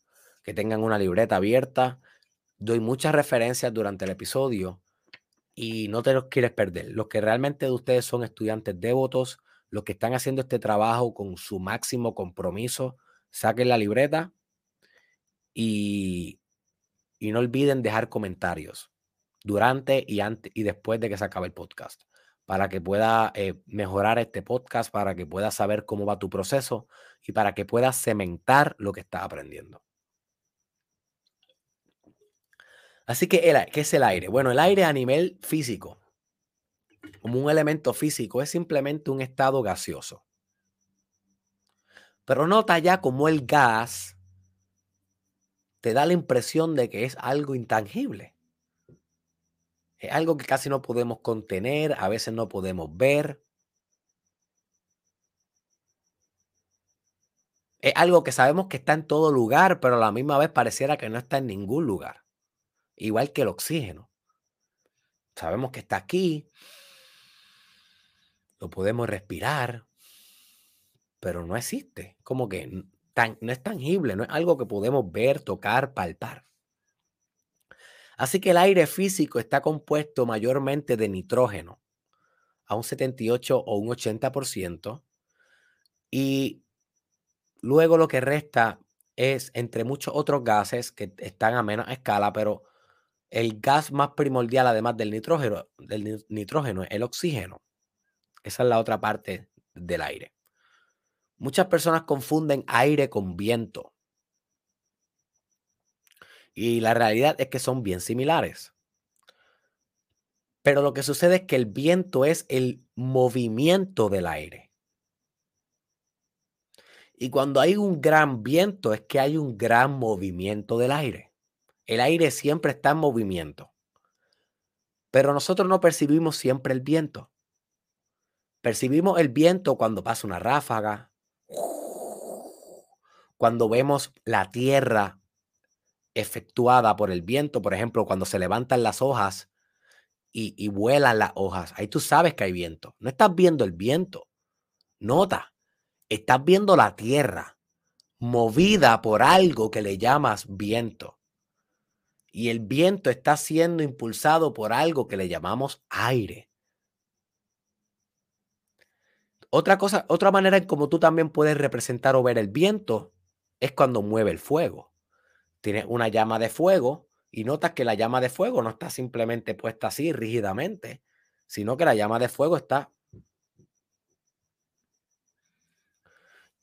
que tengan una libreta abierta. Doy muchas referencias durante el episodio y no te los quieres perder. Los que realmente de ustedes son estudiantes devotos, los que están haciendo este trabajo con su máximo compromiso, saquen la libreta y, y no olviden dejar comentarios durante y, antes, y después de que se acabe el podcast para que pueda eh, mejorar este podcast, para que puedas saber cómo va tu proceso y para que puedas cementar lo que estás aprendiendo. Así que, ¿qué es el aire? Bueno, el aire a nivel físico, como un elemento físico, es simplemente un estado gaseoso. Pero nota ya cómo el gas te da la impresión de que es algo intangible. Es algo que casi no podemos contener, a veces no podemos ver. Es algo que sabemos que está en todo lugar, pero a la misma vez pareciera que no está en ningún lugar. Igual que el oxígeno. Sabemos que está aquí, lo podemos respirar, pero no existe. Como que no es tangible, no es algo que podemos ver, tocar, palpar. Así que el aire físico está compuesto mayormente de nitrógeno, a un 78 o un 80%, y luego lo que resta es, entre muchos otros gases que están a menos escala, pero el gas más primordial, además del nitrógeno, del nitrógeno, es el oxígeno. Esa es la otra parte del aire. Muchas personas confunden aire con viento. Y la realidad es que son bien similares. Pero lo que sucede es que el viento es el movimiento del aire. Y cuando hay un gran viento es que hay un gran movimiento del aire. El aire siempre está en movimiento. Pero nosotros no percibimos siempre el viento. Percibimos el viento cuando pasa una ráfaga, cuando vemos la tierra efectuada por el viento, por ejemplo, cuando se levantan las hojas y, vuelan las hojas, ahí tú sabes que hay viento. No estás viendo el viento, nota, estás viendo la tierra movida por algo que le llamas viento. Y el viento está siendo impulsado por algo que le llamamos aire. Otra cosa, otra manera en como tú también puedes representar o ver el viento es cuando mueve el fuego. Tienes una llama de fuego y notas que la llama de fuego no está simplemente puesta así rígidamente, sino que la llama de fuego está...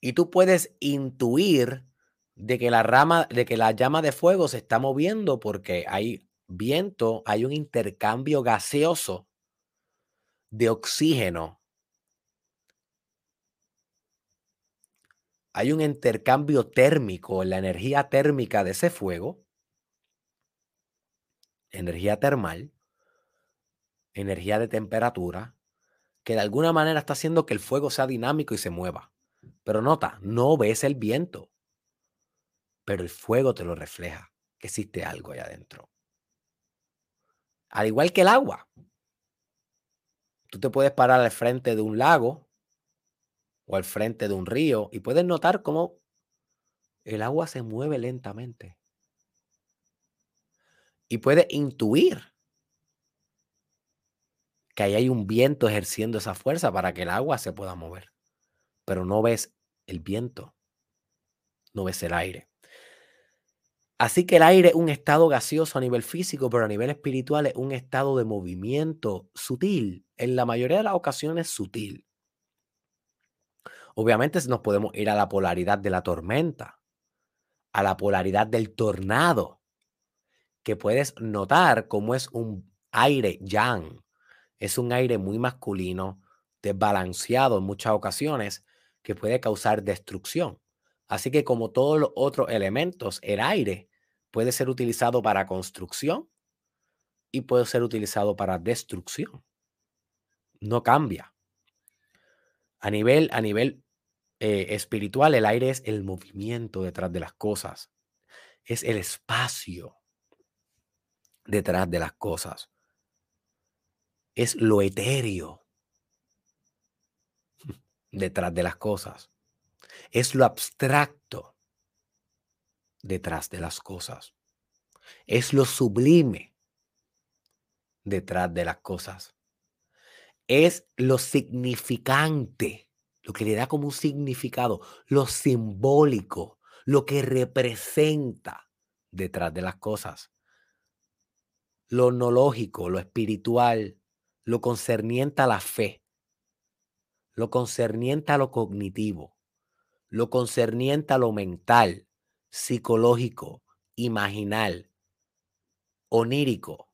Y tú puedes intuir de que la rama, de que la llama de fuego se está moviendo porque hay viento, hay un intercambio gaseoso de oxígeno hay un intercambio térmico en la energía térmica de ese fuego, energía termal, energía de temperatura, que de alguna manera está haciendo que el fuego sea dinámico y se mueva. Pero nota, no ves el viento, pero el fuego te lo refleja, que existe algo allá adentro. Al igual que el agua. Tú te puedes parar al frente de un lago o al frente de un río y puedes notar cómo el agua se mueve lentamente. Y puedes intuir que ahí hay un viento ejerciendo esa fuerza para que el agua se pueda mover. Pero no ves el viento, no ves el aire. Así que el aire es un estado gaseoso a nivel físico, pero a nivel espiritual es un estado de movimiento sutil. En la mayoría de las ocasiones sutil. Obviamente nos podemos ir a la polaridad de la tormenta, a la polaridad del tornado, que puedes notar cómo es un aire yang. Es un aire muy masculino, desbalanceado en muchas ocasiones, que puede causar destrucción. Así que como todos los otros elementos, el aire puede ser utilizado para construcción y puede ser utilizado para destrucción. No cambia. A nivel, a nivel eh, espiritual, el aire es el movimiento detrás de las cosas, es el espacio detrás de las cosas, es lo etéreo detrás de las cosas, es lo abstracto detrás de las cosas, es lo sublime detrás de las cosas es lo significante, lo que le da como un significado, lo simbólico, lo que representa detrás de las cosas. Lo no lógico, lo espiritual, lo concerniente a la fe, lo concerniente a lo cognitivo, lo concerniente a lo mental, psicológico, imaginal, onírico,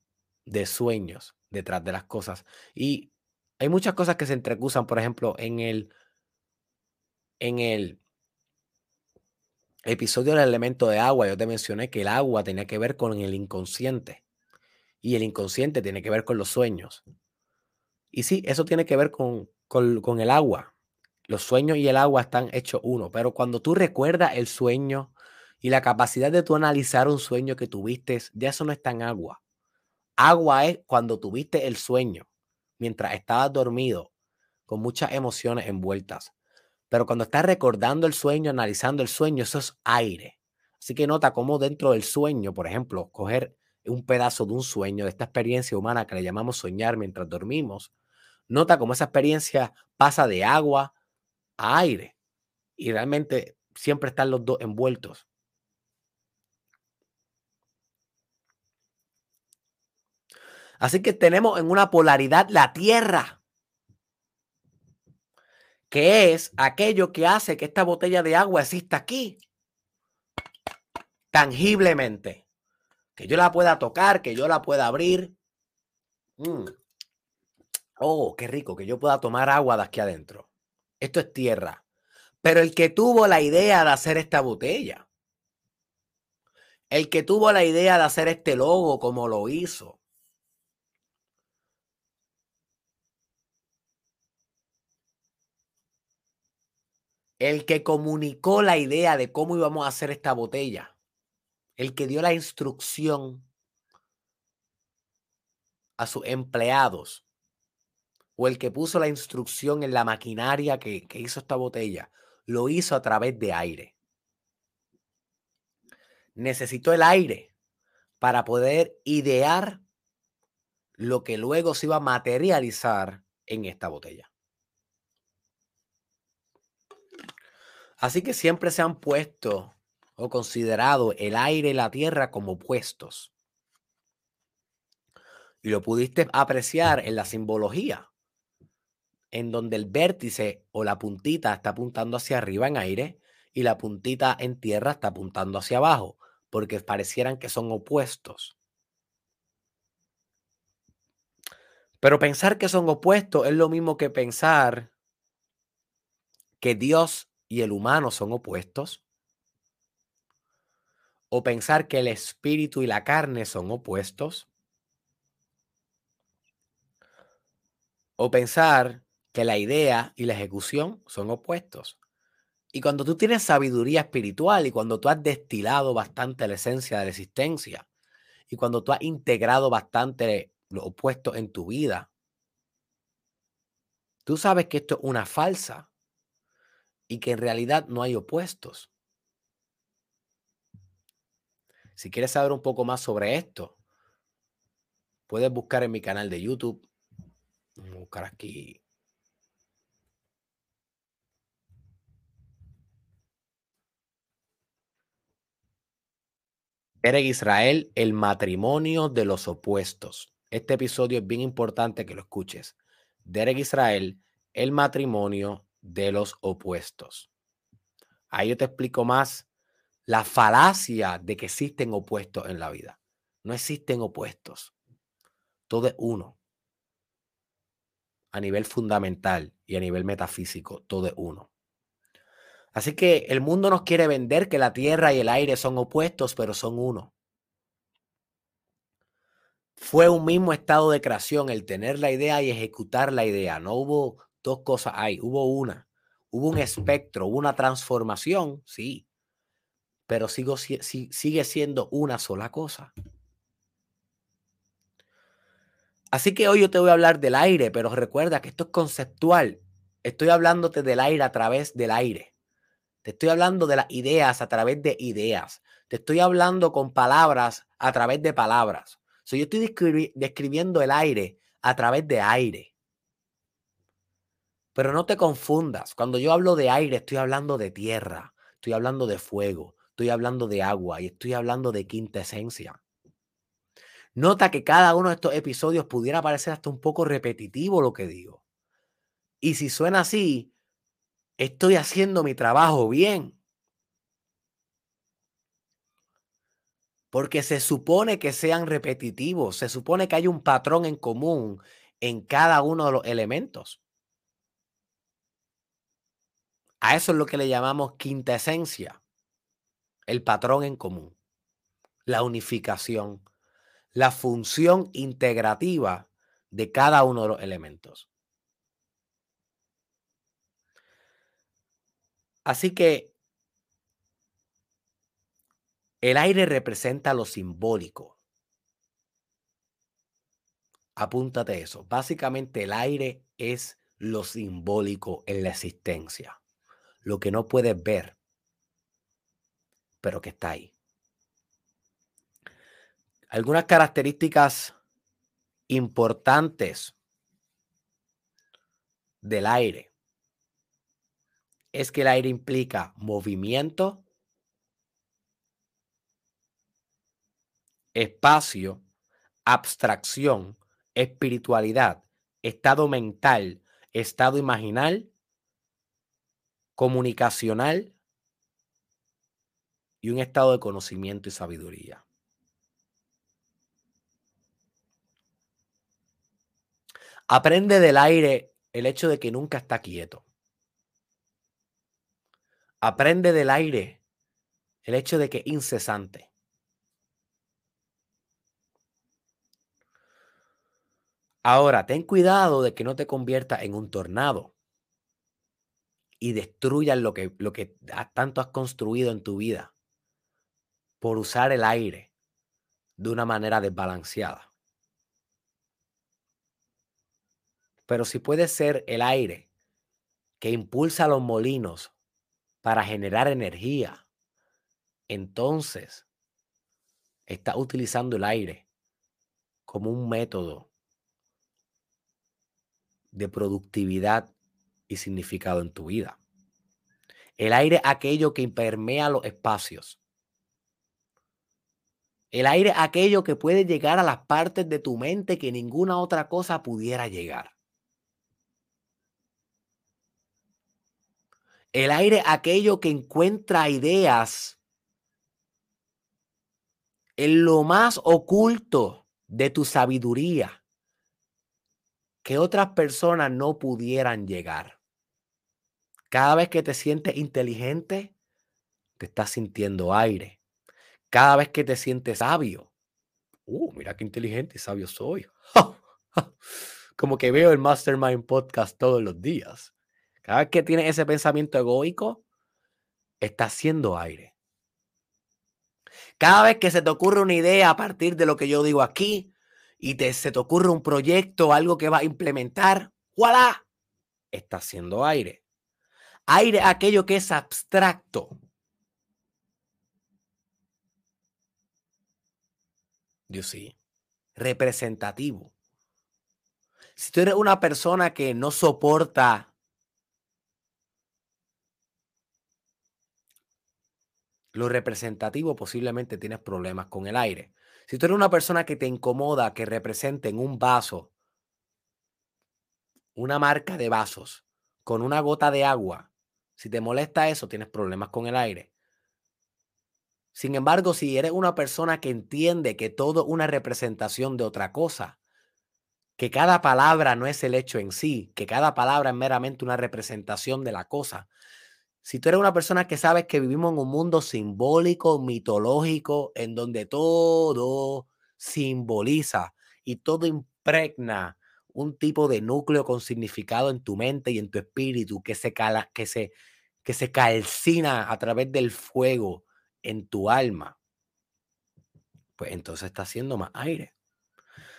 de sueños detrás de las cosas. Y hay muchas cosas que se entrecusan, por ejemplo, en el, en el episodio del elemento de agua, yo te mencioné que el agua tenía que ver con el inconsciente y el inconsciente tiene que ver con los sueños. Y sí, eso tiene que ver con, con, con el agua. Los sueños y el agua están hechos uno, pero cuando tú recuerdas el sueño y la capacidad de tú analizar un sueño que tuviste, ya eso no está en agua. Agua es cuando tuviste el sueño mientras estabas dormido, con muchas emociones envueltas. Pero cuando estás recordando el sueño, analizando el sueño, eso es aire. Así que nota cómo dentro del sueño, por ejemplo, coger un pedazo de un sueño, de esta experiencia humana que le llamamos soñar mientras dormimos, nota cómo esa experiencia pasa de agua a aire. Y realmente siempre están los dos envueltos. Así que tenemos en una polaridad la tierra, que es aquello que hace que esta botella de agua exista aquí, tangiblemente, que yo la pueda tocar, que yo la pueda abrir. Mm. Oh, qué rico, que yo pueda tomar agua de aquí adentro. Esto es tierra. Pero el que tuvo la idea de hacer esta botella, el que tuvo la idea de hacer este logo como lo hizo, el que comunicó la idea de cómo íbamos a hacer esta botella, el que dio la instrucción a sus empleados o el que puso la instrucción en la maquinaria que, hizo esta botella, lo hizo a través de aire. Necesitó el aire para poder idear lo que luego se iba a materializar en esta botella. Así que siempre se han puesto o considerado el aire y la tierra como opuestos. Y lo pudiste apreciar en la simbología, en donde el vértice o la puntita está apuntando hacia arriba en aire y la puntita en tierra está apuntando hacia abajo, porque parecieran que son opuestos. Pero pensar que son opuestos es lo mismo que pensar que Dios y el humano son opuestos. O pensar que el espíritu y la carne son opuestos. O pensar que la idea y la ejecución son opuestos. Y cuando tú tienes sabiduría espiritual y cuando tú has destilado bastante la esencia de la existencia y cuando tú has integrado bastante lo opuesto en tu vida, tú sabes que esto es una falsa y que en realidad no hay opuestos. Si quieres saber un poco más sobre esto, puedes buscar en mi canal de YouTube. Vamos a buscar aquí Derek Israel, el matrimonio de los opuestos. Este episodio es bien importante que lo escuches. Derek Israel, el matrimonio de los opuestos. Ahí yo te explico más la falacia de que existen opuestos en la vida. No existen opuestos. Todo es uno. A nivel fundamental y a nivel metafísico, todo es uno. Así que el mundo nos quiere vender que la tierra y el aire son opuestos, pero son uno. Fue un mismo estado de creación el tener la idea y ejecutar la idea. No hubo dos cosas ahí, hubo una. Hubo un espectro, hubo una transformación, sí, pero sigo, sigue siendo una sola cosa. Así que hoy yo te voy a hablar del aire, pero recuerda que esto es conceptual. Estoy hablándote del aire a través del aire. Te estoy hablando de las ideas a través de ideas. Te estoy hablando con palabras a través de palabras. So, yo estoy describiendo el aire a través de aire. Pero no te confundas. Cuando yo hablo de aire, estoy hablando de tierra, estoy hablando de fuego, estoy hablando de agua y estoy hablando de quinta esencia. Nota que cada uno de estos episodios pudiera parecer hasta un poco repetitivo lo que digo. Y si suena así, estoy haciendo mi trabajo bien. Porque se supone que sean repetitivos, se supone que hay un patrón en común en cada uno de los elementos. A eso es lo que le llamamos quinta esencia, el patrón en común, la unificación, la función integrativa de cada uno de los elementos. Así que el aire representa lo simbólico. Apúntate eso. Básicamente el aire es lo simbólico en la existencia. Lo que no puedes ver, pero que está ahí. Algunas características importantes del aire es que el aire implica movimiento, espacio, abstracción, espiritualidad, estado mental, estado imaginal, comunicacional y un estado de conocimiento y sabiduría. Aprende del aire el hecho de que nunca está quieto. Aprende del aire el hecho de que es incesante. Ahora, ten cuidado de que no te convierta en un tornado y destruyas lo que, lo que tanto has construido en tu vida por usar el aire de una manera desbalanceada. Pero si puede ser el aire que impulsa los molinos para generar energía, entonces está utilizando el aire como un método de productividad y significado en tu vida. El aire, aquello que impermea los espacios. El aire, aquello que puede llegar a las partes de tu mente que ninguna otra cosa pudiera llegar. El aire, aquello que encuentra ideas en lo más oculto de tu sabiduría que otras personas no pudieran llegar. Cada vez que te sientes inteligente, te estás sintiendo aire. Cada vez que te sientes sabio, uh, mira qué inteligente y sabio soy. Como que veo el Mastermind Podcast todos los días. Cada vez que tienes ese pensamiento egoico, estás haciendo aire. Cada vez que se te ocurre una idea a partir de lo que yo digo aquí, y te, se te ocurre un proyecto, algo que va a implementar, ¡voilà! Está haciendo aire. Aire, aquello que es abstracto. Dios sí. Representativo. Si tú eres una persona que no soporta lo representativo, posiblemente tienes problemas con el aire. Si tú eres una persona que te incomoda que represente en un vaso una marca de vasos con una gota de agua, si te molesta eso, tienes problemas con el aire. Sin embargo, si eres una persona que entiende que todo es una representación de otra cosa, que cada palabra no es el hecho en sí, que cada palabra es meramente una representación de la cosa, si tú eres una persona que sabes que vivimos en un mundo simbólico, mitológico, en donde todo simboliza y todo impregna un tipo de núcleo con significado en tu mente y en tu espíritu que se, cala, que se, que se calcina a través del fuego en tu alma, pues entonces está haciendo más aire.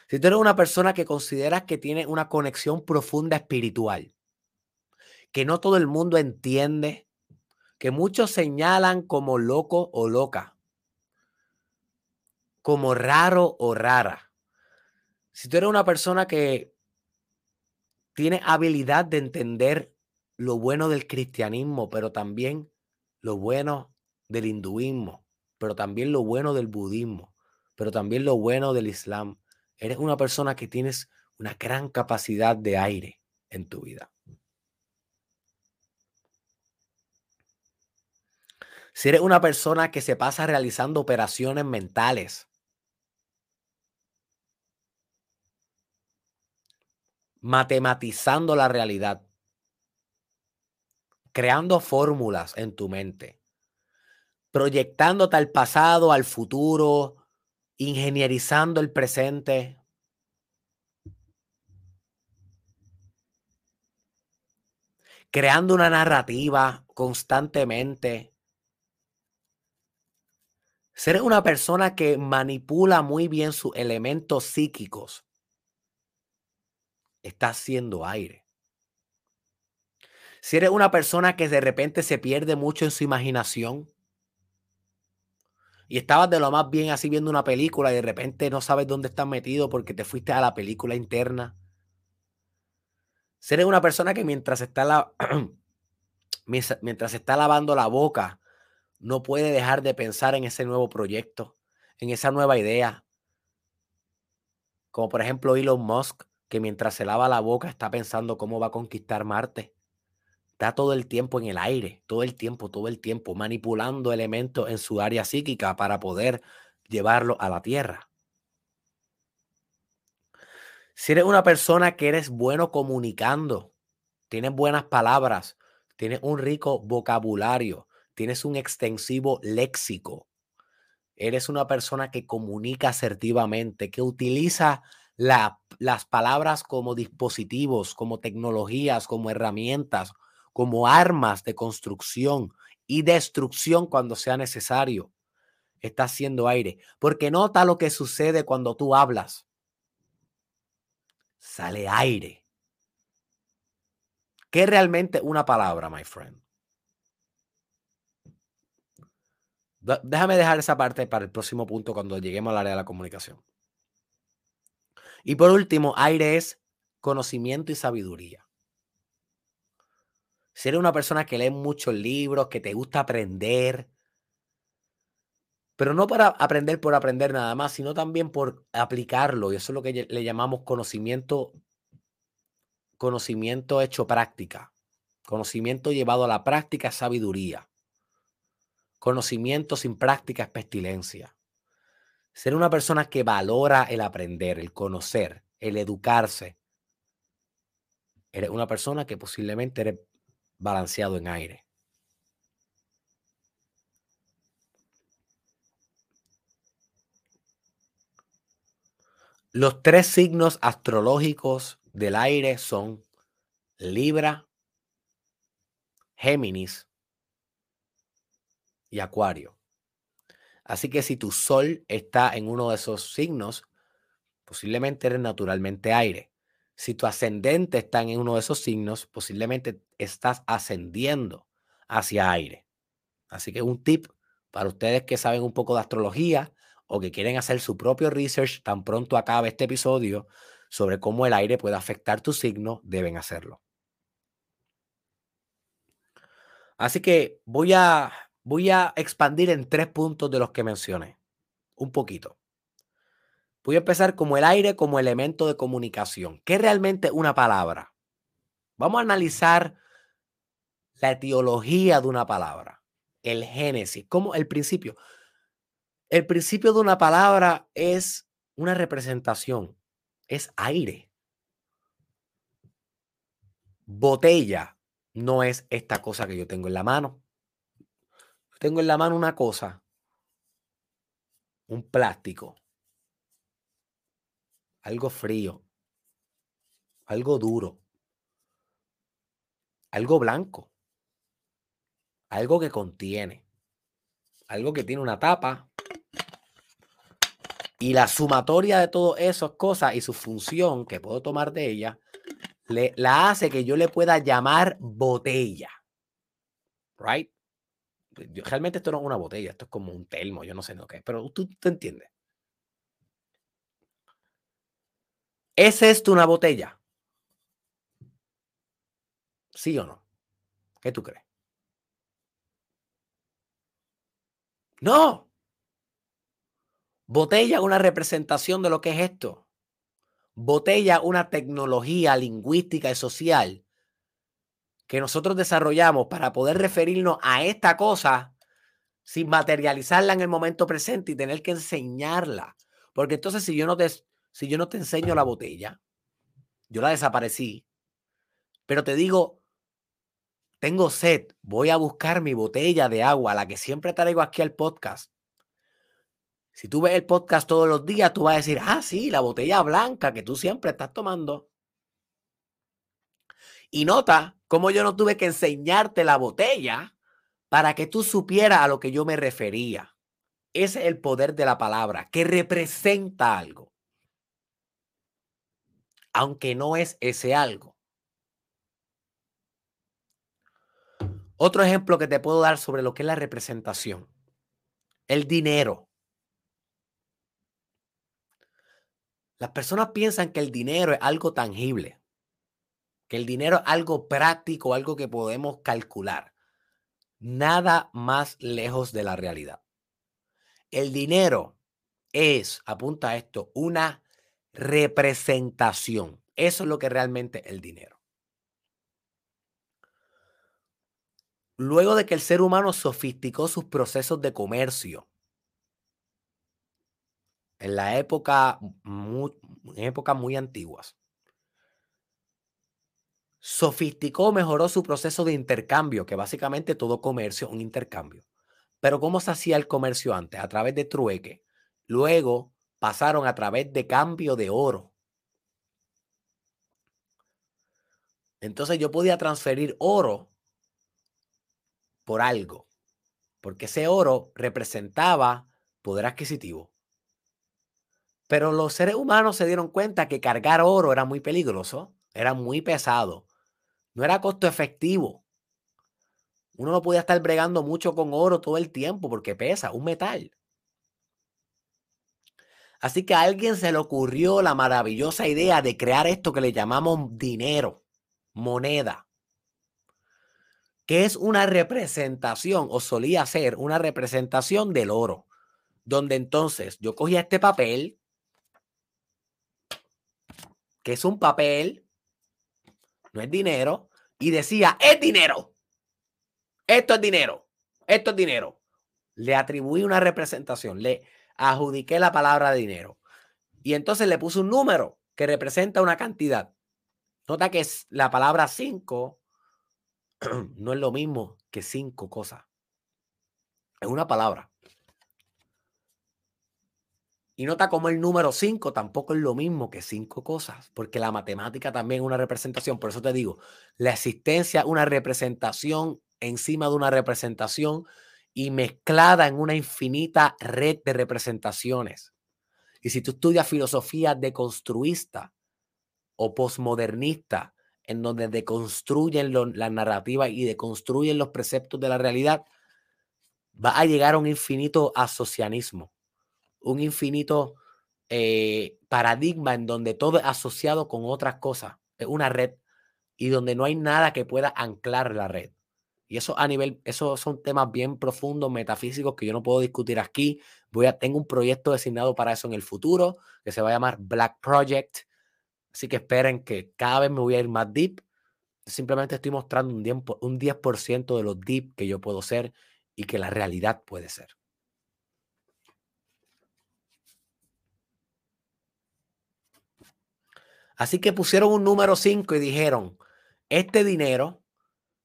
Si tú eres una persona que consideras que tiene una conexión profunda espiritual, que no todo el mundo entiende que muchos señalan como loco o loca, como raro o rara. Si tú eres una persona que tiene habilidad de entender lo bueno del cristianismo, pero también lo bueno del hinduismo, pero también lo bueno del budismo, pero también lo bueno del islam, eres una persona que tienes una gran capacidad de aire en tu vida. Si eres una persona que se pasa realizando operaciones mentales, matematizando la realidad, creando fórmulas en tu mente, proyectándote al pasado, al futuro, ingenierizando el presente. Creando una narrativa constantemente ser una persona que manipula muy bien sus elementos psíquicos está haciendo aire. Si eres una persona que de repente se pierde mucho en su imaginación y estabas de lo más bien así viendo una película y de repente no sabes dónde estás metido porque te fuiste a la película interna. Si eres una persona que mientras está, la, mientras está lavando la boca no puede dejar de pensar en ese nuevo proyecto, en esa nueva idea. Como por ejemplo Elon Musk, que mientras se lava la boca está pensando cómo va a conquistar Marte. Está todo el tiempo en el aire, todo el tiempo, todo el tiempo, manipulando elementos en su área psíquica para poder llevarlo a la Tierra. Si eres una persona que eres bueno comunicando, tienes buenas palabras, tienes un rico vocabulario, tienes un extensivo léxico, eres una persona que comunica asertivamente, que utiliza las palabras como dispositivos, como tecnologías, como herramientas, como armas de construcción y destrucción cuando sea necesario. Está haciendo aire, porque nota lo que sucede cuando tú hablas sale aire. ¿Qué es realmente una palabra, my friend? Déjame dejar esa parte para el próximo punto cuando lleguemos al área de la comunicación. Y por último, aire es conocimiento y sabiduría. Si eres una persona que lee muchos libros, que te gusta aprender, pero no para aprender por aprender nada más, sino también por aplicarlo. Y eso es lo que le llamamos conocimiento, conocimiento hecho práctica. Conocimiento llevado a la práctica es sabiduría. Conocimiento sin práctica es pestilencia. Ser una persona que valora el aprender, el conocer, el educarse. Eres una persona que posiblemente eres balanceado en aire. Los tres signos astrológicos del aire son Libra, Géminis y Acuario. Así que si tu sol está en uno de esos signos, posiblemente eres naturalmente aire. Si tu ascendente está en uno de esos signos, posiblemente estás ascendiendo hacia aire. Así que un tip para ustedes que saben un poco de astrología o que quieren hacer su propio research tan pronto acabe este episodio sobre cómo el aire puede afectar tu signo, deben hacerlo. Así que voy a, voy a expandir en tres puntos de los que mencioné, un poquito. Voy a empezar como el aire como elemento de comunicación. ¿Qué es realmente una palabra? Vamos a analizar la etiología de una palabra, el génesis, como el principio. El principio de una palabra es una representación, es aire. Botella no es esta cosa que yo tengo en la mano. Tengo en la mano una cosa, un plástico, algo frío, algo duro, algo blanco, algo que contiene, algo que tiene una tapa, y la sumatoria de todas esas cosas y su función que puedo tomar de ella, le, la hace que yo le pueda llamar botella. Right? Realmente esto no es una botella, esto es como un termo, yo no sé lo que es, pero tú te entiendes. ¿Es esto una botella? ¿Sí o no? ¿Qué tú crees? No. Botella, una representación de lo que es esto. Botella, una tecnología lingüística y social que nosotros desarrollamos para poder referirnos a esta cosa sin materializarla en el momento presente y tener que enseñarla. Porque entonces si yo no te, si yo no te enseño la botella, yo la desaparecí, pero te digo, tengo sed, voy a buscar mi botella de agua, la que siempre traigo aquí al podcast. Si tú ves el podcast todos los días, tú vas a decir, ah, sí, la botella blanca que tú siempre estás tomando. Y nota cómo yo no tuve que enseñarte la botella para que tú supieras a lo que yo me refería. Ese es el poder de la palabra, que representa algo. Aunque no es ese algo. Otro ejemplo que te puedo dar sobre lo que es la representación. El dinero. Las personas piensan que el dinero es algo tangible, que el dinero es algo práctico, algo que podemos calcular. Nada más lejos de la realidad. El dinero es, apunta a esto, una representación. Eso es lo que realmente es el dinero. Luego de que el ser humano sofisticó sus procesos de comercio, en la época, en épocas muy antiguas, sofisticó, mejoró su proceso de intercambio, que básicamente todo comercio es un intercambio. Pero ¿cómo se hacía el comercio antes? A través de trueque. Luego pasaron a través de cambio de oro. Entonces yo podía transferir oro por algo, porque ese oro representaba poder adquisitivo. Pero los seres humanos se dieron cuenta que cargar oro era muy peligroso, era muy pesado, no era costo efectivo. Uno no podía estar bregando mucho con oro todo el tiempo porque pesa, un metal. Así que a alguien se le ocurrió la maravillosa idea de crear esto que le llamamos dinero, moneda, que es una representación o solía ser una representación del oro, donde entonces yo cogía este papel, que es un papel, no es dinero, y decía, es dinero, esto es dinero, esto es dinero. Le atribuí una representación, le, adjudiqué la palabra dinero. Y entonces le puse un número que representa una cantidad. Nota que la palabra 5 no es lo mismo que cinco cosas. Es una palabra. Y nota como el número 5 tampoco es lo mismo que cinco cosas, porque la matemática también es una representación. Por eso te digo, la existencia es una representación encima de una representación y mezclada en una infinita red de representaciones. Y si tú estudias filosofía deconstruista o posmodernista, en donde deconstruyen la narrativa y deconstruyen los preceptos de la realidad, va a llegar a un infinito asocianismo, un infinito eh, paradigma en donde todo es asociado con otras cosas, es una red y donde no hay nada que pueda anclar la red. Y eso a nivel, esos son temas bien profundos, metafísicos, que yo no puedo discutir aquí. Voy a, tengo un proyecto designado para eso en el futuro, que se va a llamar Black Project. Así que esperen que cada vez me voy a ir más deep. Simplemente estoy mostrando un 10%, un 10 de los deep que yo puedo ser y que la realidad puede ser. Así que pusieron un número 5 y dijeron, este dinero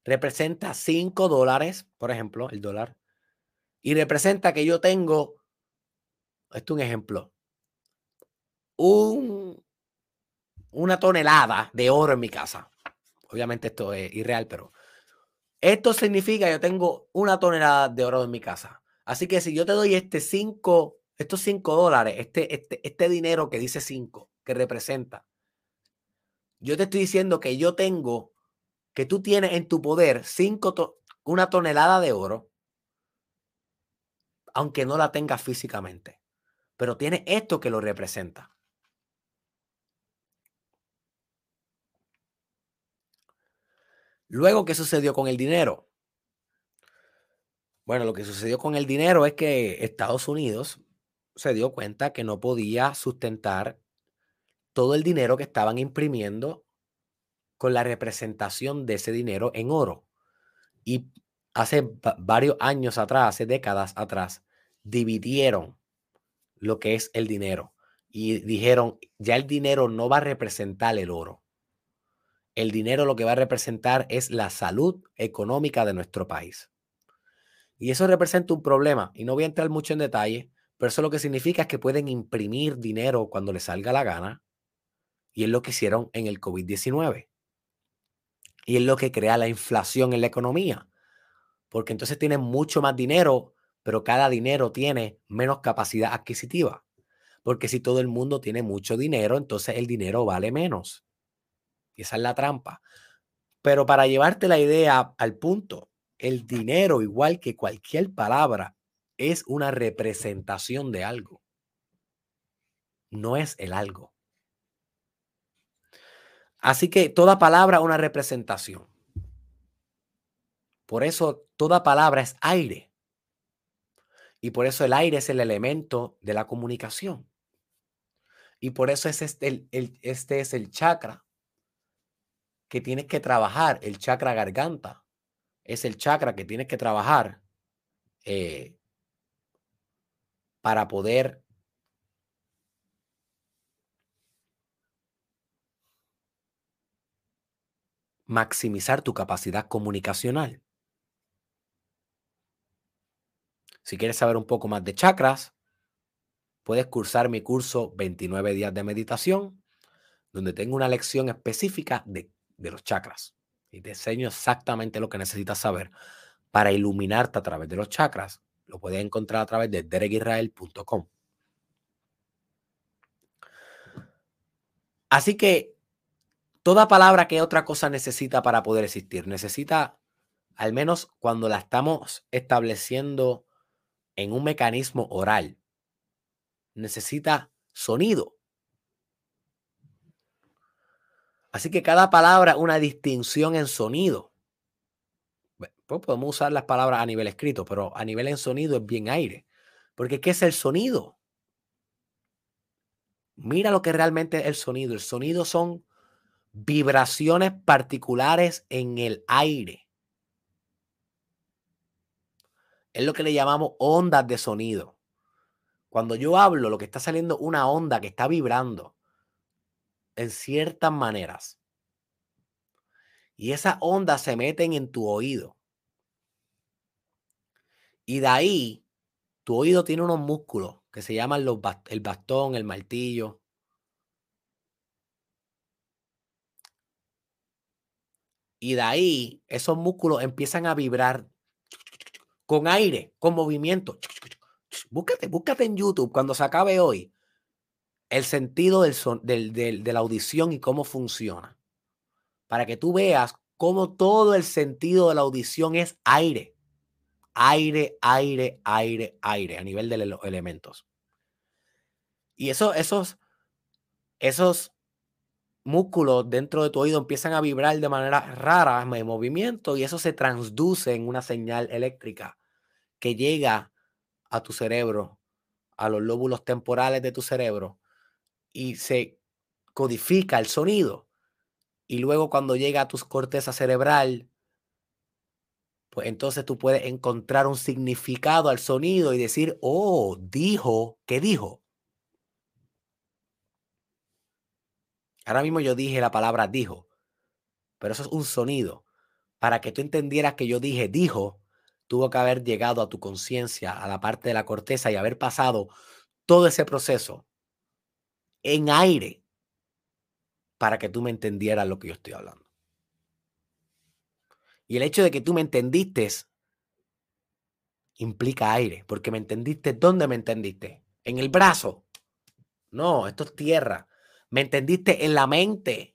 representa 5 dólares, por ejemplo, el dólar, y representa que yo tengo, esto es un ejemplo, un, una tonelada de oro en mi casa. Obviamente esto es irreal, pero esto significa que yo tengo una tonelada de oro en mi casa. Así que si yo te doy este 5, estos 5 dólares, este, este, este dinero que dice 5, que representa, yo te estoy diciendo que yo tengo que tú tienes en tu poder cinco una tonelada de oro, aunque no la tengas físicamente, pero tiene esto que lo representa. Luego, ¿qué sucedió con el dinero? Bueno, lo que sucedió con el dinero es que Estados Unidos se dio cuenta que no podía sustentar todo el dinero que estaban imprimiendo con la representación de ese dinero en oro. Y hace varios años atrás, hace décadas atrás, dividieron lo que es el dinero y dijeron, ya el dinero no va a representar el oro. El dinero lo que va a representar es la salud económica de nuestro país. Y eso representa un problema. Y no voy a entrar mucho en detalle, pero eso lo que significa es que pueden imprimir dinero cuando les salga la gana. Y es lo que hicieron en el COVID-19. Y es lo que crea la inflación en la economía. Porque entonces tienen mucho más dinero, pero cada dinero tiene menos capacidad adquisitiva. Porque si todo el mundo tiene mucho dinero, entonces el dinero vale menos. Y esa es la trampa. Pero para llevarte la idea al punto, el dinero, igual que cualquier palabra, es una representación de algo. No es el algo. Así que toda palabra es una representación. Por eso toda palabra es aire. Y por eso el aire es el elemento de la comunicación. Y por eso es este, el, este es el chakra que tienes que trabajar, el chakra garganta. Es el chakra que tienes que trabajar eh, para poder maximizar tu capacidad comunicacional. Si quieres saber un poco más de chakras, puedes cursar mi curso 29 días de meditación, donde tengo una lección específica de, los chakras. Y te enseño exactamente lo que necesitas saber para iluminarte a través de los chakras. Lo puedes encontrar a través de derekisrael.com. Así que toda palabra que otra cosa necesita para poder existir, necesita, al menos cuando la estamos estableciendo en un mecanismo oral, necesita sonido. Así que cada palabra una distinción en sonido. Pues podemos usar las palabras a nivel escrito, pero a nivel en sonido es bien aire. Porque ¿qué es el sonido? Mira lo que realmente es el sonido. El sonido son vibraciones particulares en el aire. Es lo que le llamamos ondas de sonido. Cuando yo hablo, lo que está saliendo una onda que está vibrando en ciertas maneras. Y esas ondas se meten en tu oído. Y de ahí, tu oído tiene unos músculos que se llaman los el bastón, el martillo. Y de ahí, esos músculos empiezan a vibrar con aire, con movimiento. Búscate, búscate en YouTube cuando se acabe hoy el sentido del son, del, de la audición y cómo funciona. Para que tú veas cómo todo el sentido de la audición es aire. Aire, aire, aire, aire, a nivel de los elementos. Y eso, esos, esos músculos dentro de tu oído empiezan a vibrar de manera rara, en movimiento, y eso se transduce en una señal eléctrica que llega a tu cerebro, a los lóbulos temporales de tu cerebro, y se codifica el sonido. Y luego cuando llega a tu corteza cerebral, pues entonces tú puedes encontrar un significado al sonido y decir, oh, dijo, ¿qué dijo? Ahora mismo yo dije la palabra dijo, pero eso es un sonido. Para que tú entendieras que yo dije dijo, tuvo que haber llegado a tu conciencia, a la parte de la corteza y haber pasado todo ese proceso en aire para que tú me entendieras lo que yo estoy hablando. Y el hecho de que tú me entendiste implica aire, porque me entendiste. ¿Dónde me entendiste? En el brazo. No, esto es tierra. Me entendiste en la mente.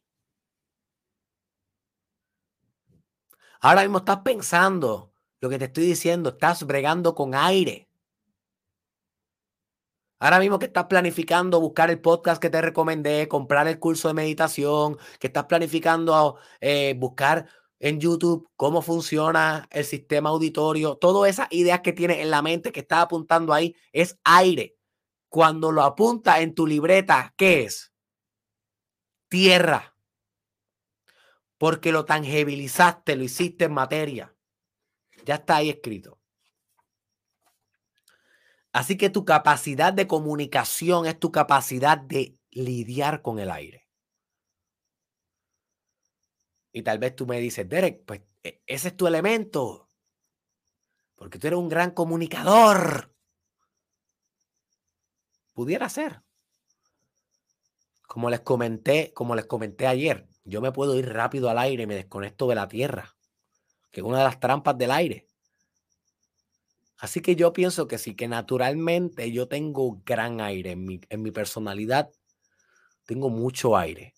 Ahora mismo estás pensando lo que te estoy diciendo, estás bregando con aire. Ahora mismo que estás planificando buscar el podcast que te recomendé, comprar el curso de meditación, que estás planificando eh, buscar en YouTube cómo funciona el sistema auditorio, todas esas ideas que tienes en la mente que estás apuntando ahí es aire. Cuando lo apuntas en tu libreta, ¿qué es? Tierra. Porque lo tangibilizaste, lo hiciste en materia. Ya está ahí escrito. Así que tu capacidad de comunicación es tu capacidad de lidiar con el aire. Y tal vez tú me dices, Derek, pues e, ese es tu elemento. Porque tú eres un gran comunicador. Pudiera ser. Como les comenté, como les comenté ayer, yo me puedo ir rápido al aire y me desconecto de la tierra, que es una de las trampas del aire. Así que yo pienso que sí, que naturalmente yo tengo gran aire en mi, en mi personalidad. Tengo mucho aire.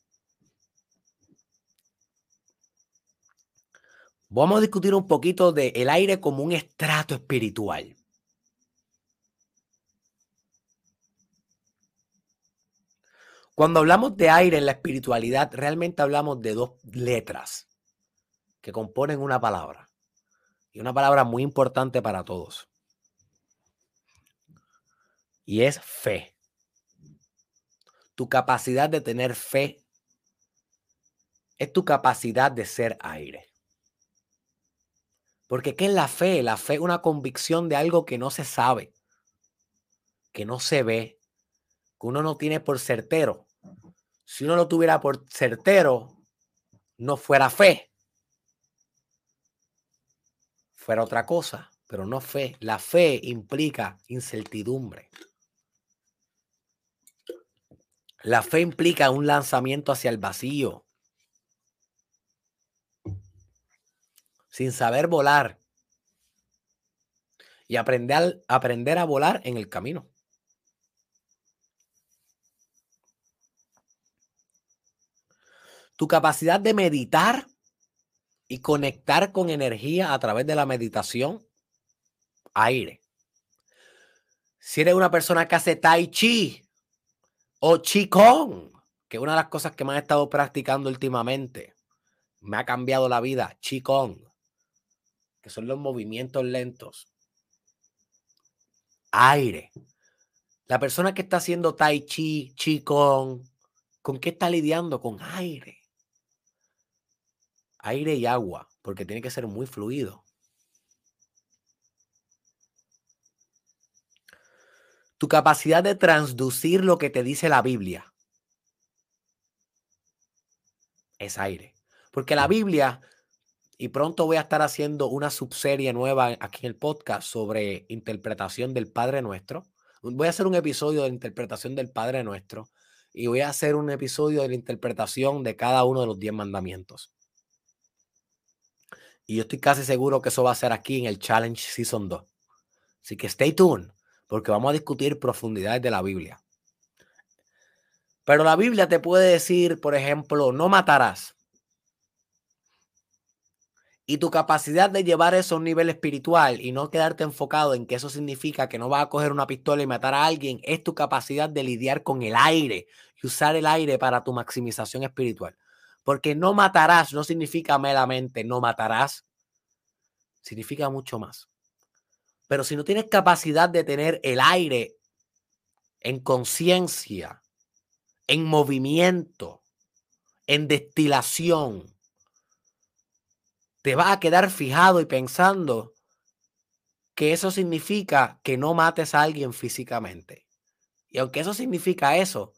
Vamos a discutir un poquito del el aire como un estrato espiritual. Cuando hablamos de aire en la espiritualidad, realmente hablamos de dos letras que componen una palabra. Y una palabra muy importante para todos. Y es fe. tu capacidad de tener fe es tu capacidad de ser aire. Porque ¿qué es la fe? La fe es una convicción de algo que no se sabe, que no se ve, que uno no tiene por certero. Si uno lo tuviera por certero, no fuera fe. Fuera otra cosa, pero no fe. La fe implica incertidumbre. La fe implica un lanzamiento hacia el vacío. sin saber volar y aprender, aprender a volar en el camino. Tu capacidad de meditar y conectar con energía a través de la meditación, aire. Si eres una persona que hace tai chi o qigong, que es una de las cosas que me he estado practicando últimamente, me ha cambiado la vida, qigong que son los movimientos lentos. Aire. La persona que está haciendo tai chi, chi con, ¿con qué está lidiando? Con aire. Aire y agua, porque tiene que ser muy fluido. Tu capacidad de transducir lo que te dice la Biblia es aire. Porque la Biblia y pronto voy a estar haciendo una subserie nueva aquí en el podcast sobre interpretación del Padre Nuestro. Voy a hacer un episodio de interpretación del Padre Nuestro y voy a hacer un episodio de la interpretación de cada uno de los diez mandamientos. Y yo estoy casi seguro que eso va a ser aquí en el Challenge Season 2. Así que stay tuned, porque vamos a discutir profundidades de la Biblia. Pero la Biblia te puede decir, por ejemplo, no matarás. Y tu capacidad de llevar eso a un nivel espiritual y no quedarte enfocado en que eso significa que no vas a coger una pistola y matar a alguien, es tu capacidad de lidiar con el aire y usar el aire para tu maximización espiritual. Porque no matarás no significa meramente no matarás, significa mucho más. Pero si no tienes capacidad de tener el aire en conciencia, en movimiento, en destilación, te vas a quedar fijado y pensando que eso significa que no mates a alguien físicamente. Y aunque eso significa eso,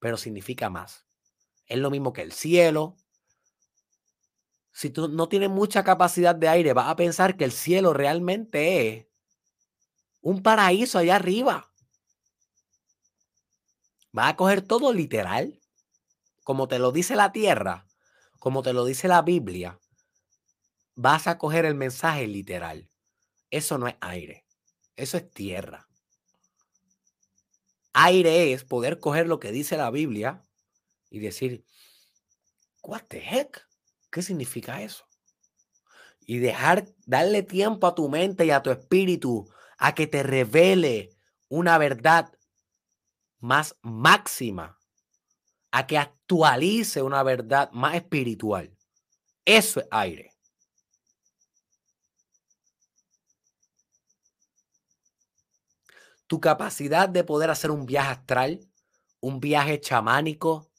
pero significa más. Es lo mismo que el cielo. Si tú no tienes mucha capacidad de aire, vas a pensar que el cielo realmente es un paraíso allá arriba. Vas a coger todo literal, como te lo dice la tierra, como te lo dice la Biblia, vas a coger el mensaje literal. Eso no es aire, eso es tierra. Aire es poder coger lo que dice la Biblia y decir, what the heck? ¿Qué significa eso? Y dejar, darle tiempo a tu mente y a tu espíritu a que te revele una verdad más máxima, a que actualice una verdad más espiritual. Eso es aire. tu capacidad de poder hacer un viaje astral, un viaje chamánico,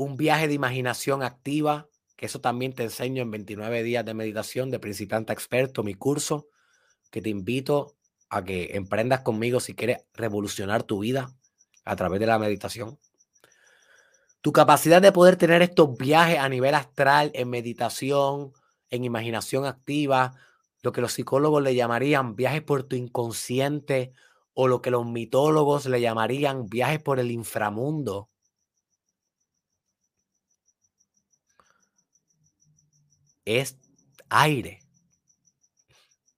un viaje de imaginación activa, que eso también te enseño en 29 días de meditación de principiante experto, mi curso, que te invito a que emprendas conmigo si quieres revolucionar tu vida a través de la meditación. Tu capacidad de poder tener estos viajes a nivel astral, en meditación, en imaginación activa, lo que los psicólogos le llamarían viajes por tu inconsciente o lo que los mitólogos le llamarían viajes por el inframundo. Es aire.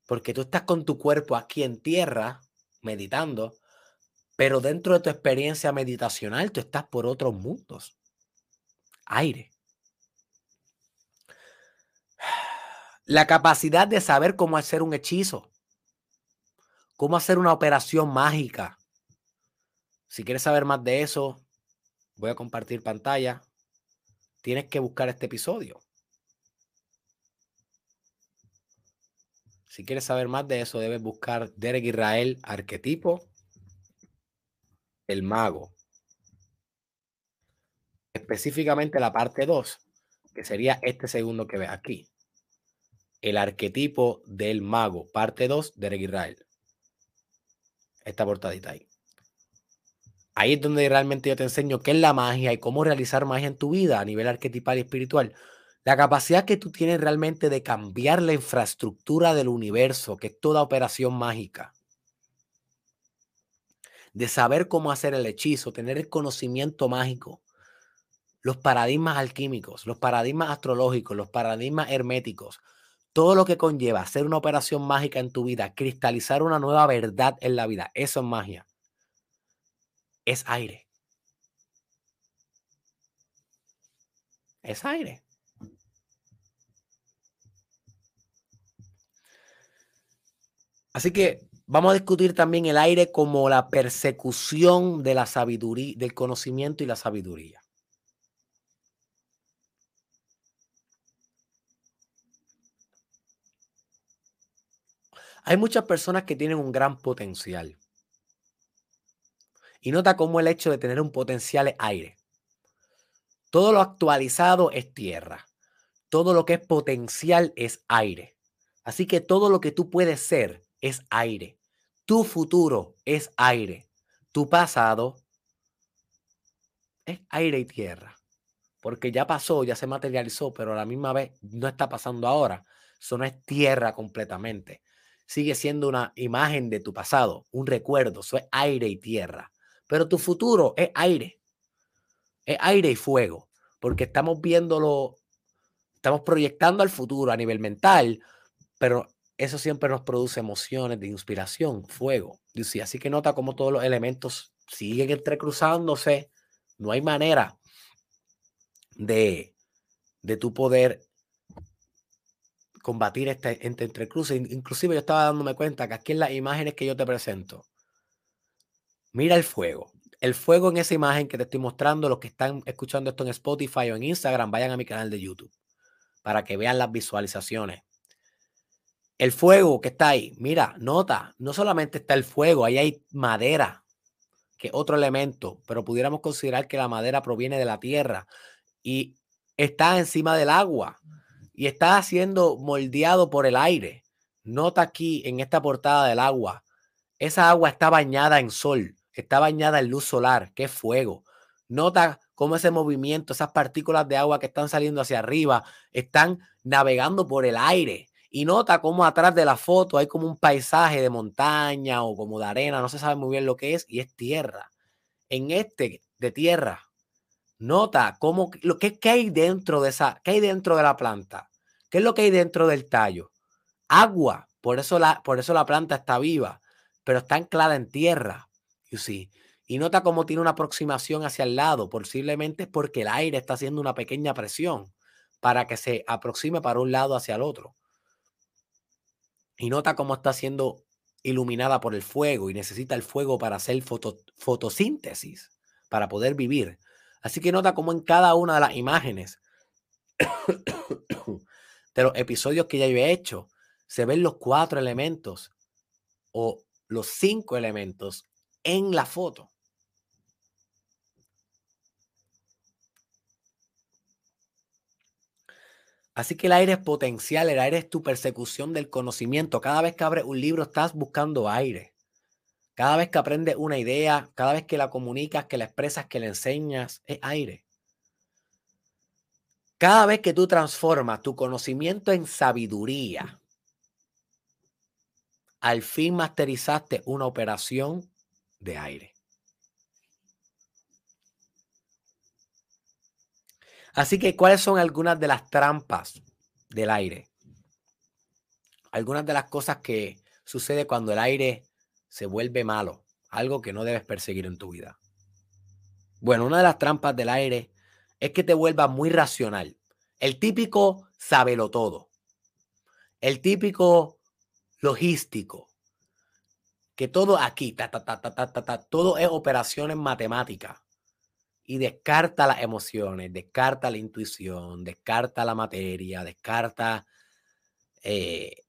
Porque tú estás con tu cuerpo aquí en tierra, meditando, pero dentro de tu experiencia meditacional tú estás por otros mundos. Aire. La capacidad de saber cómo hacer un hechizo, cómo hacer una operación mágica. Si quieres saber más de eso, voy a compartir pantalla. Tienes que buscar este episodio. Si quieres saber más de eso, debes buscar Derek Israel arquetipo el mago. Específicamente la parte 2, que sería este segundo que ves aquí. El arquetipo del mago, parte 2 de Eric Israel. Esta portadita ahí. Ahí es donde realmente yo te enseño qué es la magia y cómo realizar magia en tu vida a nivel arquetipal y espiritual. La capacidad que tú tienes realmente de cambiar la infraestructura del universo, que es toda operación mágica. De saber cómo hacer el hechizo, tener el conocimiento mágico, los paradigmas alquímicos, los paradigmas astrológicos, los paradigmas herméticos, todo lo que conlleva hacer una operación mágica en tu vida, cristalizar una nueva verdad en la vida, eso es magia es aire. Es aire. Así que vamos a discutir también el aire como la persecución de la sabiduría, del conocimiento y la sabiduría. Hay muchas personas que tienen un gran potencial. Y nota cómo el hecho de tener un potencial es aire. Todo lo actualizado es tierra. Todo lo que es potencial es aire. Así que todo lo que tú puedes ser es aire. Tu futuro es aire. Tu pasado es aire y tierra. Porque ya pasó, ya se materializó, pero a la misma vez no está pasando ahora. Eso no es tierra completamente. Sigue siendo una imagen de tu pasado, un recuerdo. Eso es aire y tierra. Pero tu futuro es aire. Es aire y fuego. Porque estamos viéndolo, estamos proyectando al futuro a nivel mental, pero eso siempre nos produce emociones de inspiración, fuego. Así que nota cómo todos los elementos siguen entrecruzándose. No hay manera de, de tu poder combatir este, este entrecruce. Inclusive yo estaba dándome cuenta que aquí en las imágenes que yo te presento, Mira el fuego. El fuego en esa imagen que te estoy mostrando, los que están escuchando esto en Spotify o en Instagram, vayan a mi canal de YouTube para que vean las visualizaciones. El fuego que está ahí, mira, nota, no solamente está el fuego, ahí hay madera, que es otro elemento, pero pudiéramos considerar que la madera proviene de la tierra y está encima del agua y está siendo moldeado por el aire. Nota aquí en esta portada del agua, esa agua está bañada en sol está bañada en luz solar, que es fuego. Nota cómo ese movimiento, esas partículas de agua que están saliendo hacia arriba, están navegando por el aire. Y nota cómo atrás de la foto hay como un paisaje de montaña o como de arena, no se sabe muy bien lo que es, y es tierra. En este de tierra, nota cómo lo que, hay dentro de esa, qué hay dentro de la planta, qué es lo que hay dentro del tallo. Agua, por eso la, por eso la planta está viva, pero está anclada en tierra. Y nota cómo tiene una aproximación hacia el lado. Posiblemente es porque el aire está haciendo una pequeña presión para que se aproxime para un lado hacia el otro. Y nota cómo está siendo iluminada por el fuego y necesita el fuego para hacer fotosíntesis, para poder vivir. Así que nota cómo en cada una de las imágenes de los episodios que ya yo he hecho, se ven los cuatro elementos o los cinco elementos en la foto. Así que el aire es potencial, el aire es tu persecución del conocimiento. Cada vez que abres un libro estás buscando aire. Cada vez que aprendes una idea, cada vez que la comunicas, que la expresas, que la enseñas, es aire. Cada vez que tú transformas tu conocimiento en sabiduría, al fin masterizaste una operación de aire. Así que, ¿cuáles son algunas de las trampas del aire? Algunas de las cosas que sucede cuando el aire se vuelve malo, algo que no debes perseguir en tu vida. Bueno, una de las trampas del aire es que te vuelva muy racional. El típico sábelo todo. El típico logístico que todo aquí, ta, ta, ta, ta, ta, ta, todo es operaciones matemáticas. Y descarta las emociones, descarta la intuición, descarta la materia, descarta eh,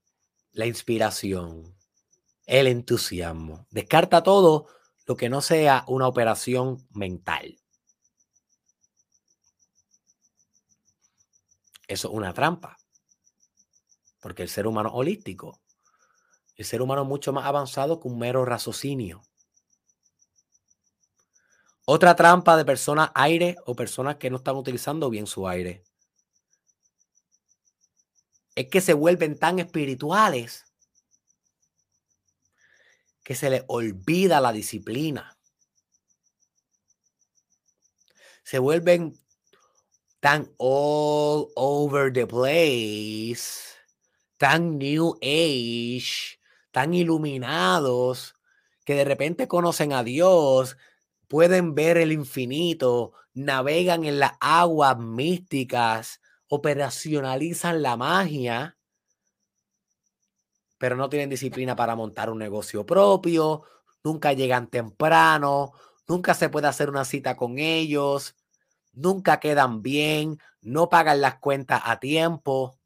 la inspiración, el entusiasmo. Descarta todo lo que no sea una operación mental. Eso es una trampa. Porque el ser humano holístico, el ser humano es mucho más avanzado que un mero raciocinio. Otra trampa de personas aire o personas que no están utilizando bien su aire es que se vuelven tan espirituales que se les olvida la disciplina. Se vuelven tan all over the place, tan new age, tan iluminados, que de repente conocen a Dios, pueden ver el infinito, navegan en las aguas místicas, operacionalizan la magia pero no tienen disciplina para montar un negocio propio, nunca llegan temprano, nunca se puede hacer una cita con ellos, nunca quedan bien, no pagan las cuentas a tiempo,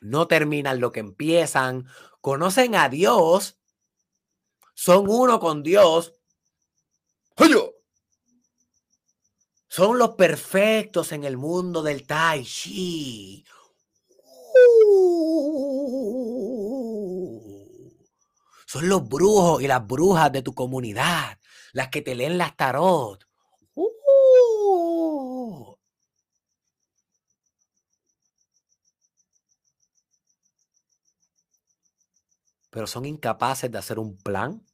no terminan lo que empiezan, conocen a Dios, son uno con Dios. Son los perfectos en el mundo del Tai Chi. Son los brujos y las brujas de tu comunidad, las que te leen las tarot. Pero son incapaces de hacer un plan.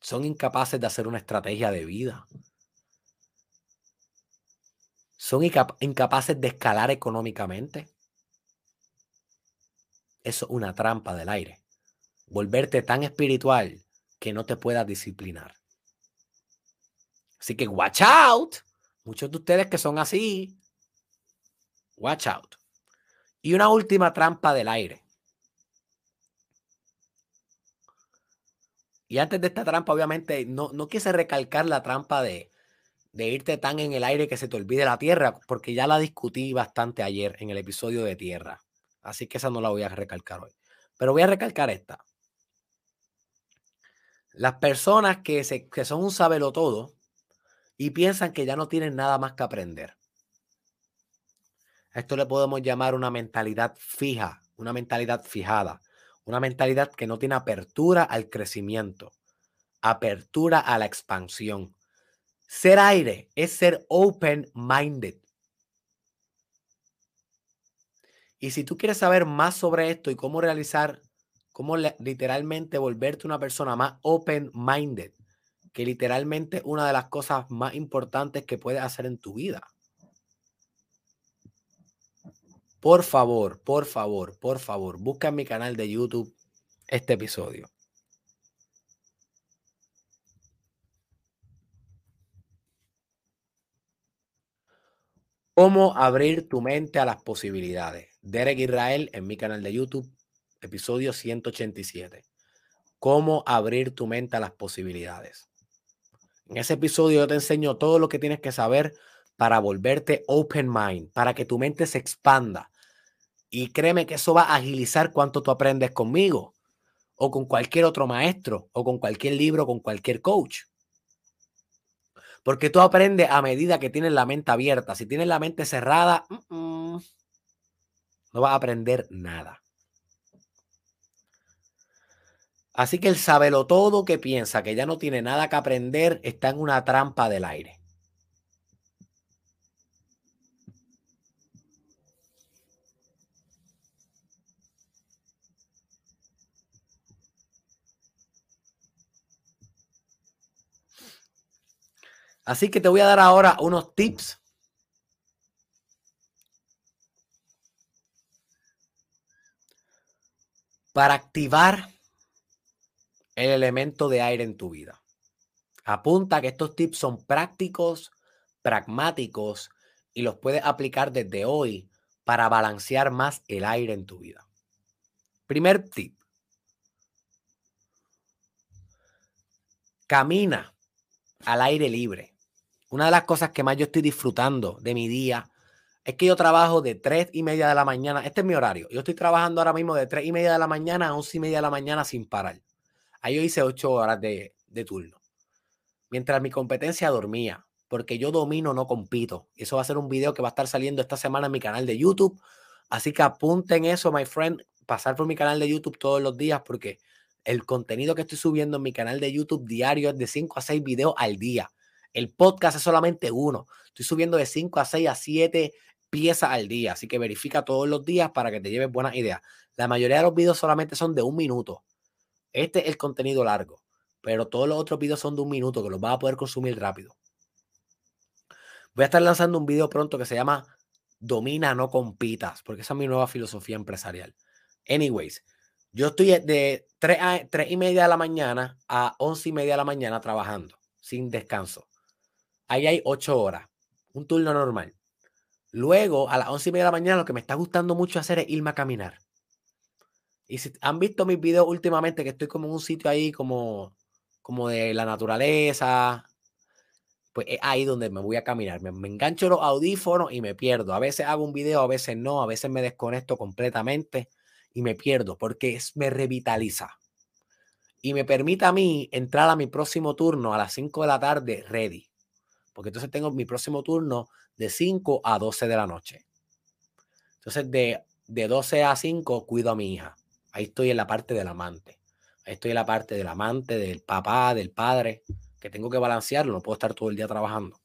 Son incapaces de hacer una estrategia de vida. Son incapaces de escalar económicamente. Eso es una trampa del aire volverte tan espiritual que no te puedas disciplinar. Así que watch out. Muchos de ustedes que son así, watch out. Y una última trampa del aire. Y antes de esta trampa, obviamente, no, no quise recalcar la trampa de, de irte tan en el aire que se te olvide la tierra, porque ya la discutí bastante ayer en el episodio de tierra. Así que esa no la voy a recalcar hoy. Pero voy a recalcar esta. Las personas que, se, que son un sabelo todo y piensan que ya no tienen nada más que aprender. Esto le podemos llamar una mentalidad fija, una mentalidad fijada, una mentalidad que no tiene apertura al crecimiento, apertura a la expansión. Ser aire es ser open-minded. Y si tú quieres saber más sobre esto y cómo realizar cómo literalmente volverte una persona más open-minded, que literalmente una de las cosas más importantes que puedes hacer en tu vida. Por favor, por favor, por favor, busca en mi canal de YouTube este episodio. Cómo abrir tu mente a las posibilidades. Derek Israel en mi canal de YouTube episodio 187. Cómo abrir tu mente a las posibilidades. En ese episodio yo te enseño todo lo que tienes que saber para volverte open mind, para que tu mente se expanda. Y créeme que eso va a agilizar cuánto tú aprendes conmigo, o con cualquier otro maestro, o con cualquier libro, con cualquier coach. Porque tú aprendes a medida que tienes la mente abierta. Si tienes la mente cerrada, no vas a aprender nada. Así que el sabelo todo que piensa que ya no tiene nada que aprender está en una trampa del aire. Así que te voy a dar ahora unos tips para activar el elemento de aire en tu vida. Apunta que estos tips son prácticos, pragmáticos y los puedes aplicar desde hoy para balancear más el aire en tu vida. Primer tip. Camina al aire libre. Una de las cosas que más yo estoy disfrutando de mi día es que yo trabajo de 3 y media de la mañana. Este es mi horario. Yo estoy trabajando ahora mismo de 3 y media de la mañana a 11 y media de la mañana sin parar. Ahí yo hice ocho horas de, de turno. Mientras mi competencia dormía, porque yo domino, no compito. Eso va a ser un video que va a estar saliendo esta semana en mi canal de YouTube. Así que apunten eso, my friend, pasar por mi canal de YouTube todos los días, porque el contenido que estoy subiendo en mi canal de YouTube diario es de 5 a 6 videos al día. El podcast es solamente uno. Estoy subiendo de 5 a 6 a 7 piezas al día. Así que verifica todos los días para que te lleves buenas ideas. La mayoría de los videos solamente son de un minuto. Este es el contenido largo, pero todos los otros videos son de un minuto que los vas a poder consumir rápido. Voy a estar lanzando un video pronto que se llama Domina, no compitas, porque esa es mi nueva filosofía empresarial. Anyways, yo estoy de 3, a, 3 y media de la mañana a 11 y media de la mañana trabajando, sin descanso. Ahí hay 8 horas, un turno normal. Luego, a las 11 y media de la mañana, lo que me está gustando mucho hacer es irme a caminar. Y si han visto mis videos últimamente, que estoy como en un sitio ahí como, como de la naturaleza, pues es ahí donde me voy a caminar. Me, engancho los audífonos y me pierdo. A veces hago un video, a veces no, a veces me desconecto completamente y me pierdo porque me revitaliza. Y me permite a mí entrar a mi próximo turno a las 5 de la tarde ready. Porque entonces tengo mi próximo turno de 5 a 12 de la noche. Entonces de, de 12 a 5 cuido a mi hija. Ahí estoy en la parte del amante. Ahí estoy en la parte del amante, del papá, del padre, que tengo que balancearlo. No puedo estar todo el día trabajando.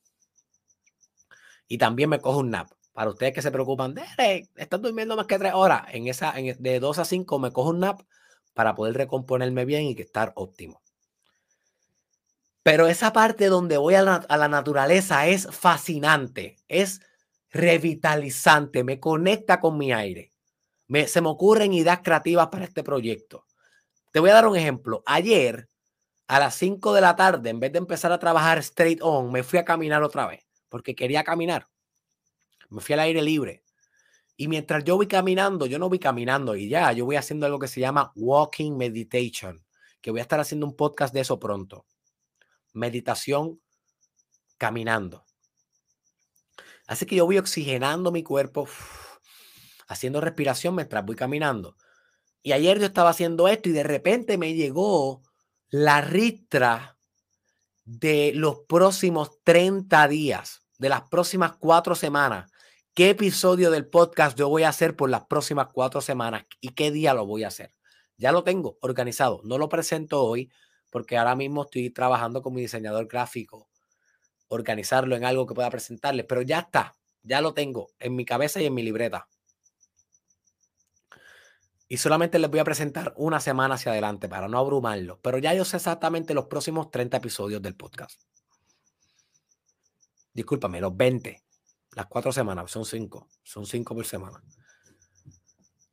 Y también me cojo un nap. Para ustedes que se preocupan, Derek, durmiendo más que tres horas. En esa, de 2 a 5 me cojo un nap para poder recomponerme bien y que estar óptimo. Pero esa parte donde voy a la, naturaleza es fascinante, es revitalizante, me conecta con mi aire se me ocurren ideas creativas para este proyecto. Te voy a dar un ejemplo. Ayer, a las 5 de la tarde, en vez de empezar a trabajar straight on, me fui a caminar otra vez, porque quería caminar. Me fui al aire libre. Y mientras yo voy caminando, yo no voy caminando y ya, yo voy haciendo algo que se llama walking meditation, que voy a estar haciendo un podcast de eso pronto. Meditación caminando. Así que yo voy oxigenando mi cuerpo haciendo respiración mientras voy caminando. Y ayer yo estaba haciendo esto y de repente me llegó la ristra de los próximos 30 días, de las próximas cuatro semanas. ¿Qué episodio del podcast yo voy a hacer por las próximas cuatro semanas y qué día lo voy a hacer? Ya lo tengo organizado. No lo presento hoy porque ahora mismo estoy trabajando con mi diseñador gráfico. Organizarlo en algo que pueda presentarles, pero ya está. Ya lo tengo en mi cabeza y en mi libreta y solamente les voy a presentar una semana hacia adelante para no abrumarlo. Pero ya yo sé exactamente los próximos 30 episodios del podcast. Discúlpame, los 20. Las cuatro semanas, son cinco. Son cinco por semana.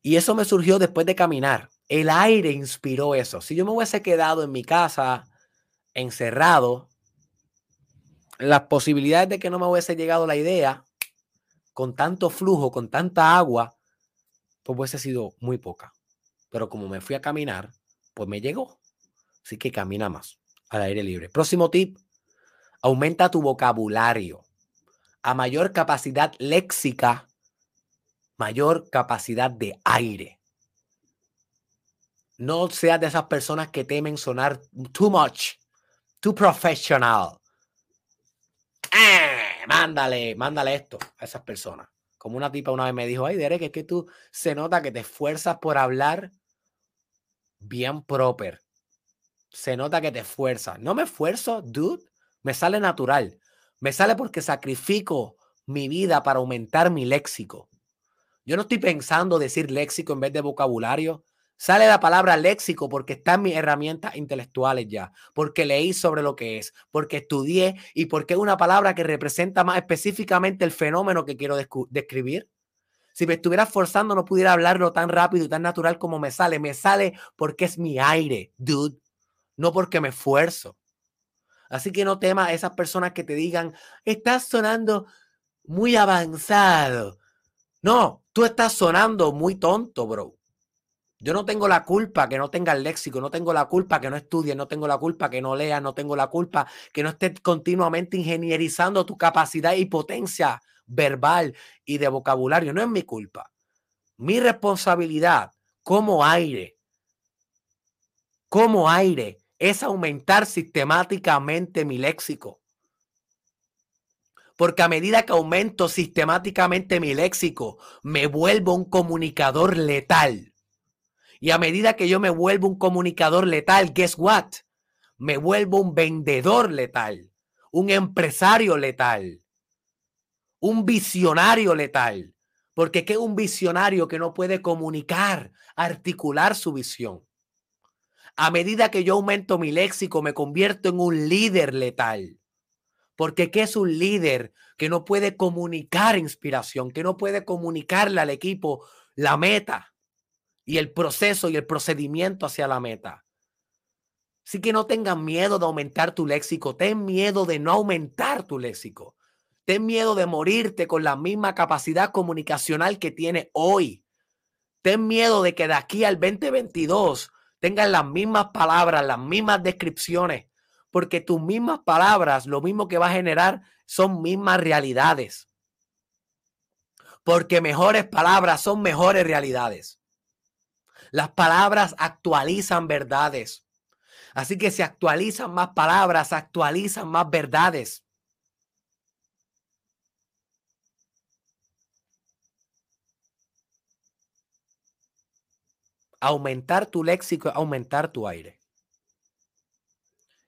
Y eso me surgió después de caminar. El aire inspiró eso. Si yo me hubiese quedado en mi casa, encerrado, las posibilidades de que no me hubiese llegado la idea, con tanto flujo, con tanta agua, pues hubiese sido muy poca. Pero como me fui a caminar, pues me llegó. Así que camina más al aire libre. Próximo tip, aumenta tu vocabulario. A mayor capacidad léxica, mayor capacidad de aire. No seas de esas personas que temen sonar too much, too professional. ¡Eh! Mándale, mándale esto a esas personas. Como una tipa una vez me dijo, ay, Derek, es que tú se nota que te esfuerzas por hablar bien proper. Se nota que te esfuerzas. No me esfuerzo, dude. Me sale natural. Me sale porque sacrifico mi vida para aumentar mi léxico. Yo no estoy pensando decir léxico en vez de vocabulario. Sale la palabra léxico porque está en mis herramientas intelectuales ya, porque leí sobre lo que es, porque estudié y porque es una palabra que representa más específicamente el fenómeno que quiero describir. Si me estuviera forzando no pudiera hablarlo tan rápido y tan natural como me sale. Me sale porque es mi aire, dude, no porque me esfuerzo. Así que no temas a esas personas que te digan, estás sonando muy avanzado. No, tú estás sonando muy tonto, bro. Yo no tengo la culpa que no tenga el léxico, no tengo la culpa que no estudie, no tengo la culpa que no lea, no tengo la culpa que no esté continuamente ingenierizando tu capacidad y potencia verbal y de vocabulario. No es mi culpa. Mi responsabilidad como aire, como aire, es aumentar sistemáticamente mi léxico. Porque a medida que aumento sistemáticamente mi léxico, me vuelvo un comunicador letal. Y a medida que yo me vuelvo un comunicador letal, guess what? Me vuelvo un vendedor letal, un empresario letal, un visionario letal. Porque ¿qué es un visionario que no puede comunicar, articular su visión? A medida que yo aumento mi léxico, me convierto en un líder letal. Porque ¿qué es un líder que no puede comunicar inspiración, que no puede comunicarle al equipo la meta y el proceso y el procedimiento hacia la meta? Así que no tengan miedo de aumentar tu léxico, ten miedo de no aumentar tu léxico. Ten miedo de morirte con la misma capacidad comunicacional que tiene hoy. Ten miedo de que de aquí al 2022 tengan las mismas palabras, las mismas descripciones, porque tus mismas palabras, lo mismo que va a generar son mismas realidades. Porque mejores palabras son mejores realidades. Las palabras actualizan verdades. Así que se actualizan más palabras, actualizan más verdades. Aumentar tu léxico aumentar tu aire.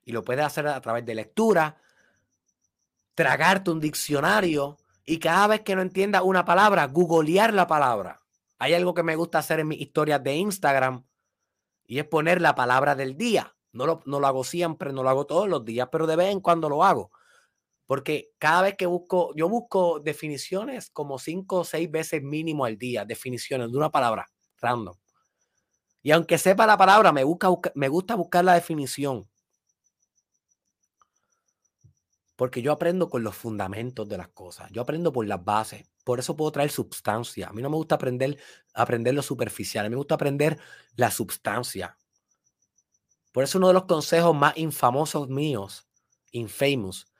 Y lo puedes hacer a través de lectura, tragarte un diccionario y cada vez que no entiendas una palabra, googlear la palabra. Hay algo que me gusta hacer en mis historias de Instagram y es poner la palabra del día. No lo, no lo hago siempre, no lo hago todos los días, pero de vez en cuando lo hago. Porque cada vez que busco, yo busco definiciones como cinco o seis veces mínimo al día, definiciones de una palabra random. Y aunque sepa la palabra, me, me gusta buscar la definición. Porque yo aprendo con los fundamentos de las cosas. Yo aprendo por las bases. Por eso puedo traer substancia. A mí no me gusta aprender, aprender lo superficial. A mí me gusta aprender la substancia. Por eso uno de los consejos más infamosos míos, infamous,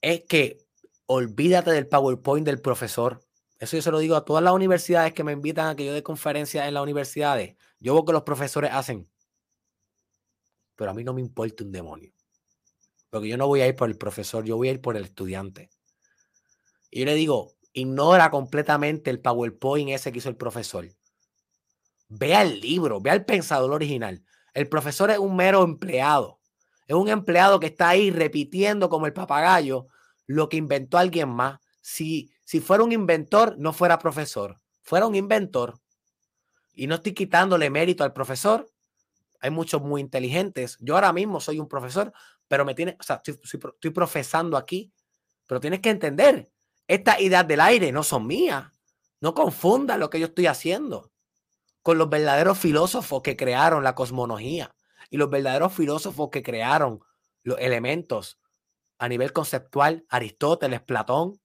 es que olvídate del PowerPoint del profesor. Eso yo se lo digo a todas las universidades que me invitan a que yo dé conferencias en las universidades. Yo veo que los profesores hacen. Pero a mí no me importa un demonio. Porque yo no voy a ir por el profesor, yo voy a ir por el estudiante. Y yo le digo, ignora completamente el PowerPoint ese que hizo el profesor. Vea el libro, vea el pensador original. El profesor es un mero empleado. Es un empleado que está ahí repitiendo como el papagayo lo que inventó alguien más. Si, si fuera un inventor, no fuera profesor. Fuera un inventor, y no estoy quitándole mérito al profesor. Hay muchos muy inteligentes. Yo ahora mismo soy un profesor, pero me tiene, o sea, estoy, profesando aquí, pero tienes que entender, estas ideas del aire no son mías. No confundan lo que yo estoy haciendo con los verdaderos filósofos que crearon la cosmología y los verdaderos filósofos que crearon los elementos a nivel conceptual, Aristóteles, Platón,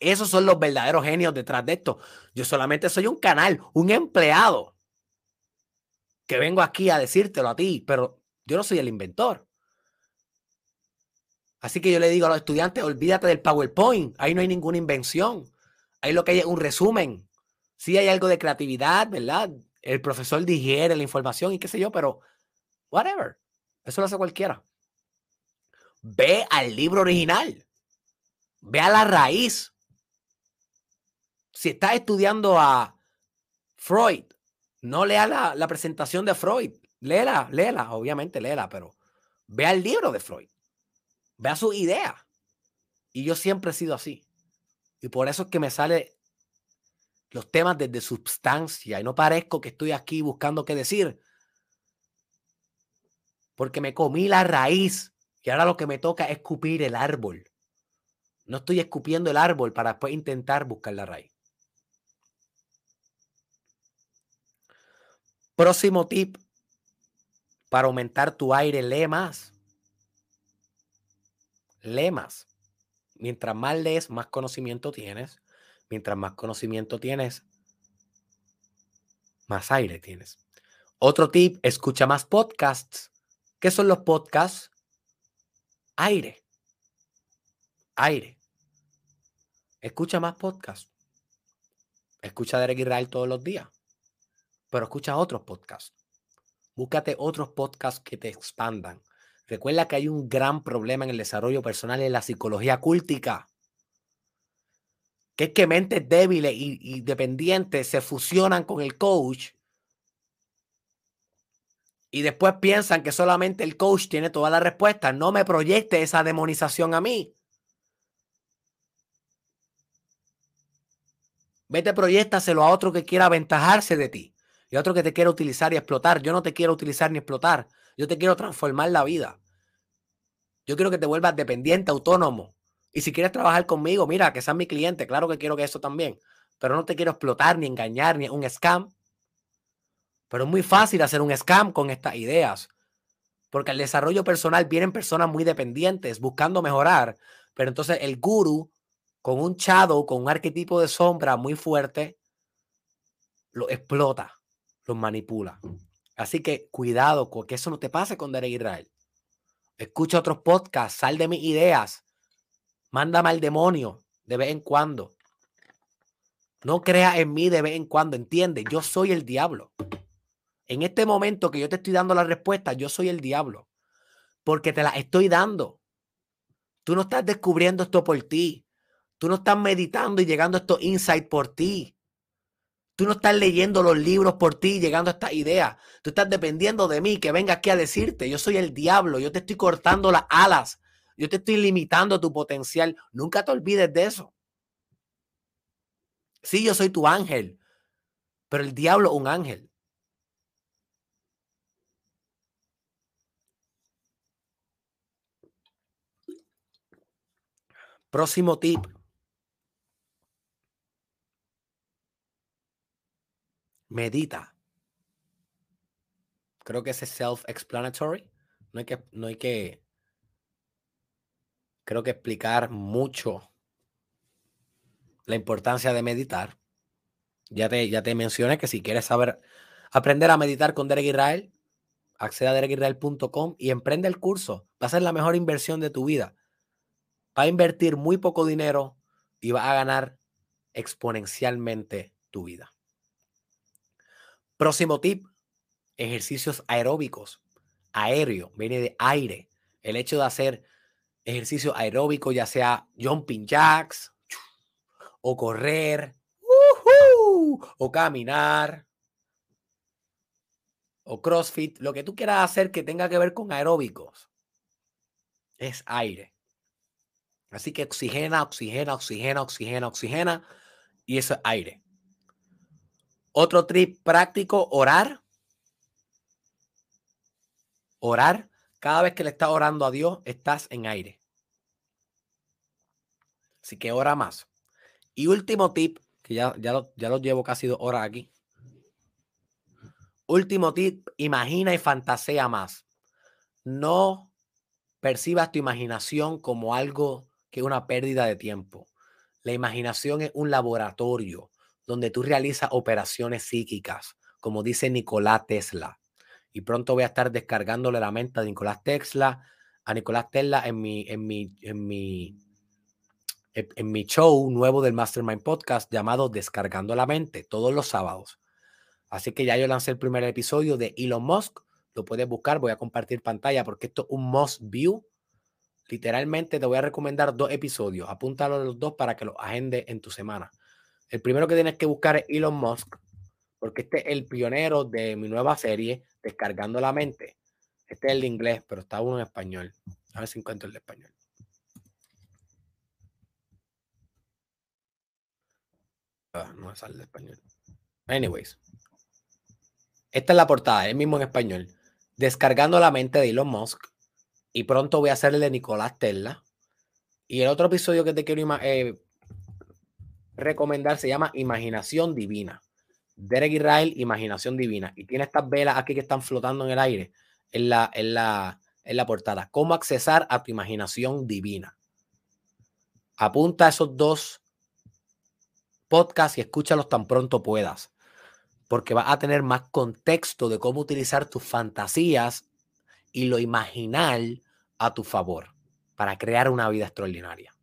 esos son los verdaderos genios detrás de esto. Yo solamente soy un canal, un empleado que vengo aquí a decírtelo a ti, pero yo no soy el inventor. Así que yo le digo a los estudiantes, olvídate del PowerPoint, ahí no hay ninguna invención. Ahí lo que hay es un resumen. Sí hay algo de creatividad, ¿verdad? El profesor digiere la información y qué sé yo, pero whatever. Eso lo hace cualquiera. Ve al libro original. Ve a la raíz si estás estudiando a Freud, no lea la, presentación de Freud. Léela, léela, obviamente léela, pero vea el libro de Freud. Vea su idea. Y yo siempre he sido así. Y por eso es que me sale los temas desde substancia y no parezco que estoy aquí buscando qué decir. Porque me comí la raíz y ahora lo que me toca es escupir el árbol. No estoy escupiendo el árbol para después intentar buscar la raíz. Próximo tip para aumentar tu aire, lee más. Lee más. Mientras más lees, más conocimiento tienes. Mientras más conocimiento tienes, más aire tienes. Otro tip, escucha más podcasts. ¿Qué son los podcasts? Aire. Aire. Escucha más podcasts. Escucha a Derek Israel todos los días pero escucha otros podcasts. Búscate otros podcasts que te expandan. Recuerda que hay un gran problema en el desarrollo personal en la psicología cúltica. Que es que mentes débiles y, dependientes se fusionan con el coach y después piensan que solamente el coach tiene todas las respuestas. No me proyecte esa demonización a mí. Vete, proyectaselo a otro que quiera aventajarse de ti y a otro que te quiera utilizar y explotar. Yo no te quiero utilizar ni explotar. Yo te quiero transformar la vida. Yo quiero que te vuelvas dependiente, autónomo. Y si quieres trabajar conmigo, mira, que seas mi cliente. Claro que quiero que eso también. Pero no te quiero explotar, ni engañar, ni un scam. Pero es muy fácil hacer un scam con estas ideas. Porque al desarrollo personal vienen personas muy dependientes buscando mejorar. Pero entonces el guru, con un shadow, con un arquetipo de sombra muy fuerte, lo explota, lo manipula. Así que cuidado que eso no te pase con Derek Israel. Escucha otros podcasts, sal de mis ideas. Mándame al demonio de vez en cuando. No creas en mí de vez en cuando, entiende, yo soy el diablo. En este momento que yo te estoy dando la respuesta, yo soy el diablo. Porque te la estoy dando. Tú no estás descubriendo esto por ti. Tú no estás meditando y llegando a estos insights por ti. Tú no estás leyendo los libros por ti y llegando a estas ideas. Tú estás dependiendo de mí que venga aquí a decirte, yo soy el diablo, yo te estoy cortando las alas, yo te estoy limitando tu potencial. Nunca te olvides de eso. Sí, yo soy tu ángel, pero el diablo es un ángel. Próximo tip. Medita. Creo que ese es self-explanatory. No hay que, no hay que, creo que explicar mucho la importancia de meditar. Ya te, ya te mencioné que si quieres saber, aprender a meditar con Derek Israel, acceda a derekisrael.com y emprende el curso. Va a ser la mejor inversión de tu vida va a invertir muy poco dinero y va a ganar exponencialmente tu vida. Próximo tip, ejercicios aeróbicos. Aéreo, viene de aire. El hecho de hacer ejercicio aeróbico, ya sea jumping jacks, o correr, o caminar, o CrossFit, lo que tú quieras hacer que tenga que ver con aeróbicos, es aire. Así que oxigena, oxigena, oxigena, oxigena, oxigena. Y eso es aire. Otro trip práctico, orar. Orar. Cada vez que le estás orando a Dios, estás en aire. Así que ora más. Y último tip, que ya, ya, lo, ya lo llevo casi dos horas aquí. Último tip, imagina y fantasea más. No percibas tu imaginación como algo que es una pérdida de tiempo. La imaginación es un laboratorio donde tú realizas operaciones psíquicas, como dice Nicolás Tesla. Y pronto voy a estar descargándole la mente a Nicolás Tesla, a Nicolás Tesla en mi, en mi, en mi, en mi show nuevo del Mastermind Podcast llamado Descargando la Mente, todos los sábados. Así que ya yo lancé el primer episodio de Elon Musk. Lo puedes buscar, voy a compartir pantalla porque esto es un Musk View Literalmente te voy a recomendar dos episodios. Apúntalo los dos para que los agende en tu semana. El primero que tienes que buscar es Elon Musk, porque este es el pionero de mi nueva serie, Descargando la Mente. Este es el de inglés, pero está uno en español. A ver si encuentro el de español. Ah, no sale de español. Anyways. Esta es la portada, el mismo en español. Descargando la mente de Elon Musk y pronto voy a hacer el de Nicolás Tesla. Y el otro episodio que te quiero eh, recomendar se llama Imaginación Divina. Derek Israel, Imaginación Divina. Y tiene estas velas aquí que están flotando en el aire en la, en la, en la portada. ¿Cómo accesar a tu imaginación divina? Apunta a esos dos podcasts y escúchalos tan pronto puedas. Porque vas a tener más contexto de cómo utilizar tus fantasías y lo imaginal a tu favor para crear una vida extraordinaria.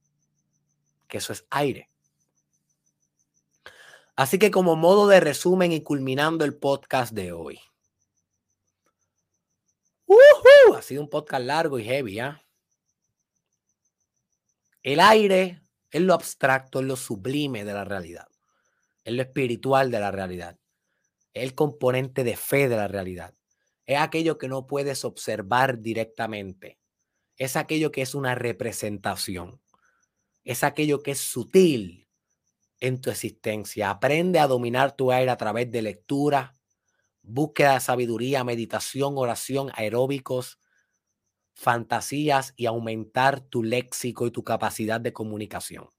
Que eso es aire. Así que como modo de resumen y culminando el podcast de hoy, Ha sido un podcast largo y heavy, ¿ah? El aire es lo abstracto, es lo sublime de la realidad. Es lo espiritual de la realidad. Es el componente de fe de la realidad. Es aquello que no puedes observar directamente. Es aquello que es una representación. Es aquello que es sutil en tu existencia. Aprende a dominar tu aire a través de lectura, búsqueda de sabiduría, meditación, oración, aeróbicos, fantasías y aumentar tu léxico y tu capacidad de comunicación.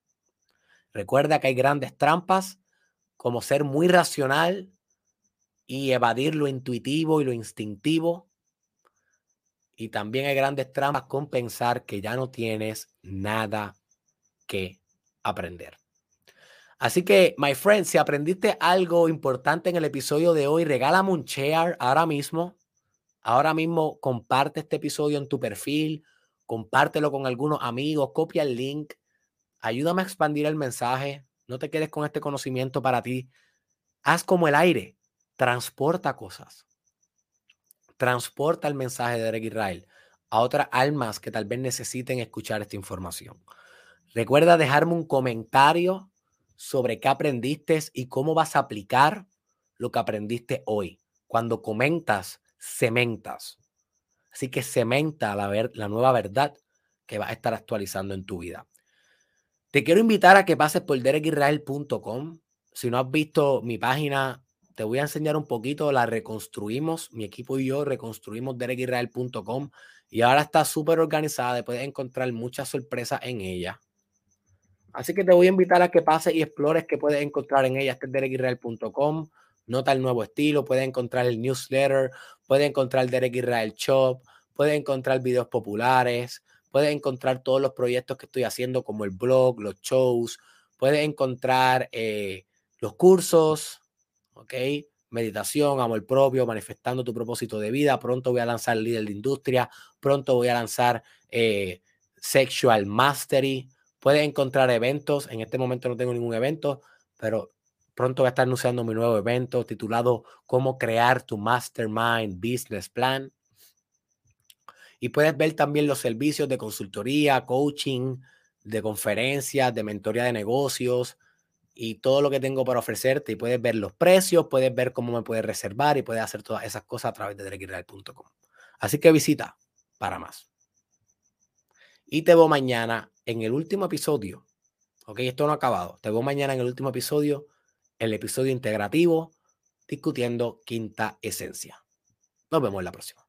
Recuerda que hay grandes trampas como ser muy racional y evadir lo intuitivo y lo instintivo. Y también hay grandes trampas con pensar que ya no tienes nada que aprender. Así que, my friend, si aprendiste algo importante en el episodio de hoy, regálame un share ahora mismo. Ahora mismo comparte este episodio en tu perfil, compártelo con algunos amigos, copia el link, ayúdame a expandir el mensaje. No te quedes con este conocimiento para ti. Haz como el aire, transporta cosas. Transporta el mensaje de Derek Israel a otras almas que tal vez necesiten escuchar esta información. Recuerda dejarme un comentario sobre qué aprendiste y cómo vas a aplicar lo que aprendiste hoy. Cuando comentas, cementas. Así que cementa la, ver, la nueva verdad que vas a estar actualizando en tu vida. Te quiero invitar a que pases por derekisrael.com. Si no has visto mi página, te voy a enseñar un poquito. La reconstruimos. Mi equipo y yo reconstruimos derekisrael.com y ahora está súper organizada puedes encontrar muchas sorpresas en ella. Así que te voy a invitar a que pases y explores qué puedes encontrar en ella. Este es. Nota el nuevo estilo, puedes encontrar el newsletter, puedes encontrar Derek Israel Shop, puedes encontrar videos populares, puedes encontrar todos los proyectos que estoy haciendo como el blog, los shows, puedes encontrar eh, los cursos, ¿ok? Meditación, amor propio, manifestando tu propósito de vida. Pronto voy a lanzar líder de industria, pronto voy a lanzar eh, Sexual Mastery. Puedes encontrar eventos. En este momento no tengo ningún evento, pero pronto voy a estar anunciando mi nuevo evento titulado Cómo crear tu Mastermind Business Plan. Y puedes ver también los servicios de consultoría, coaching, de conferencias, de mentoría de negocios y todo lo que tengo para ofrecerte. Y puedes ver los precios, puedes ver cómo me puedes reservar y puedes hacer todas esas cosas a través de derekisrael.com. Así que visita para más. Y te veo mañana en el último episodio. Ok, esto no ha acabado. Te veo mañana en el último episodio, el episodio integrativo, discutiendo quinta esencia. Nos vemos en la próxima.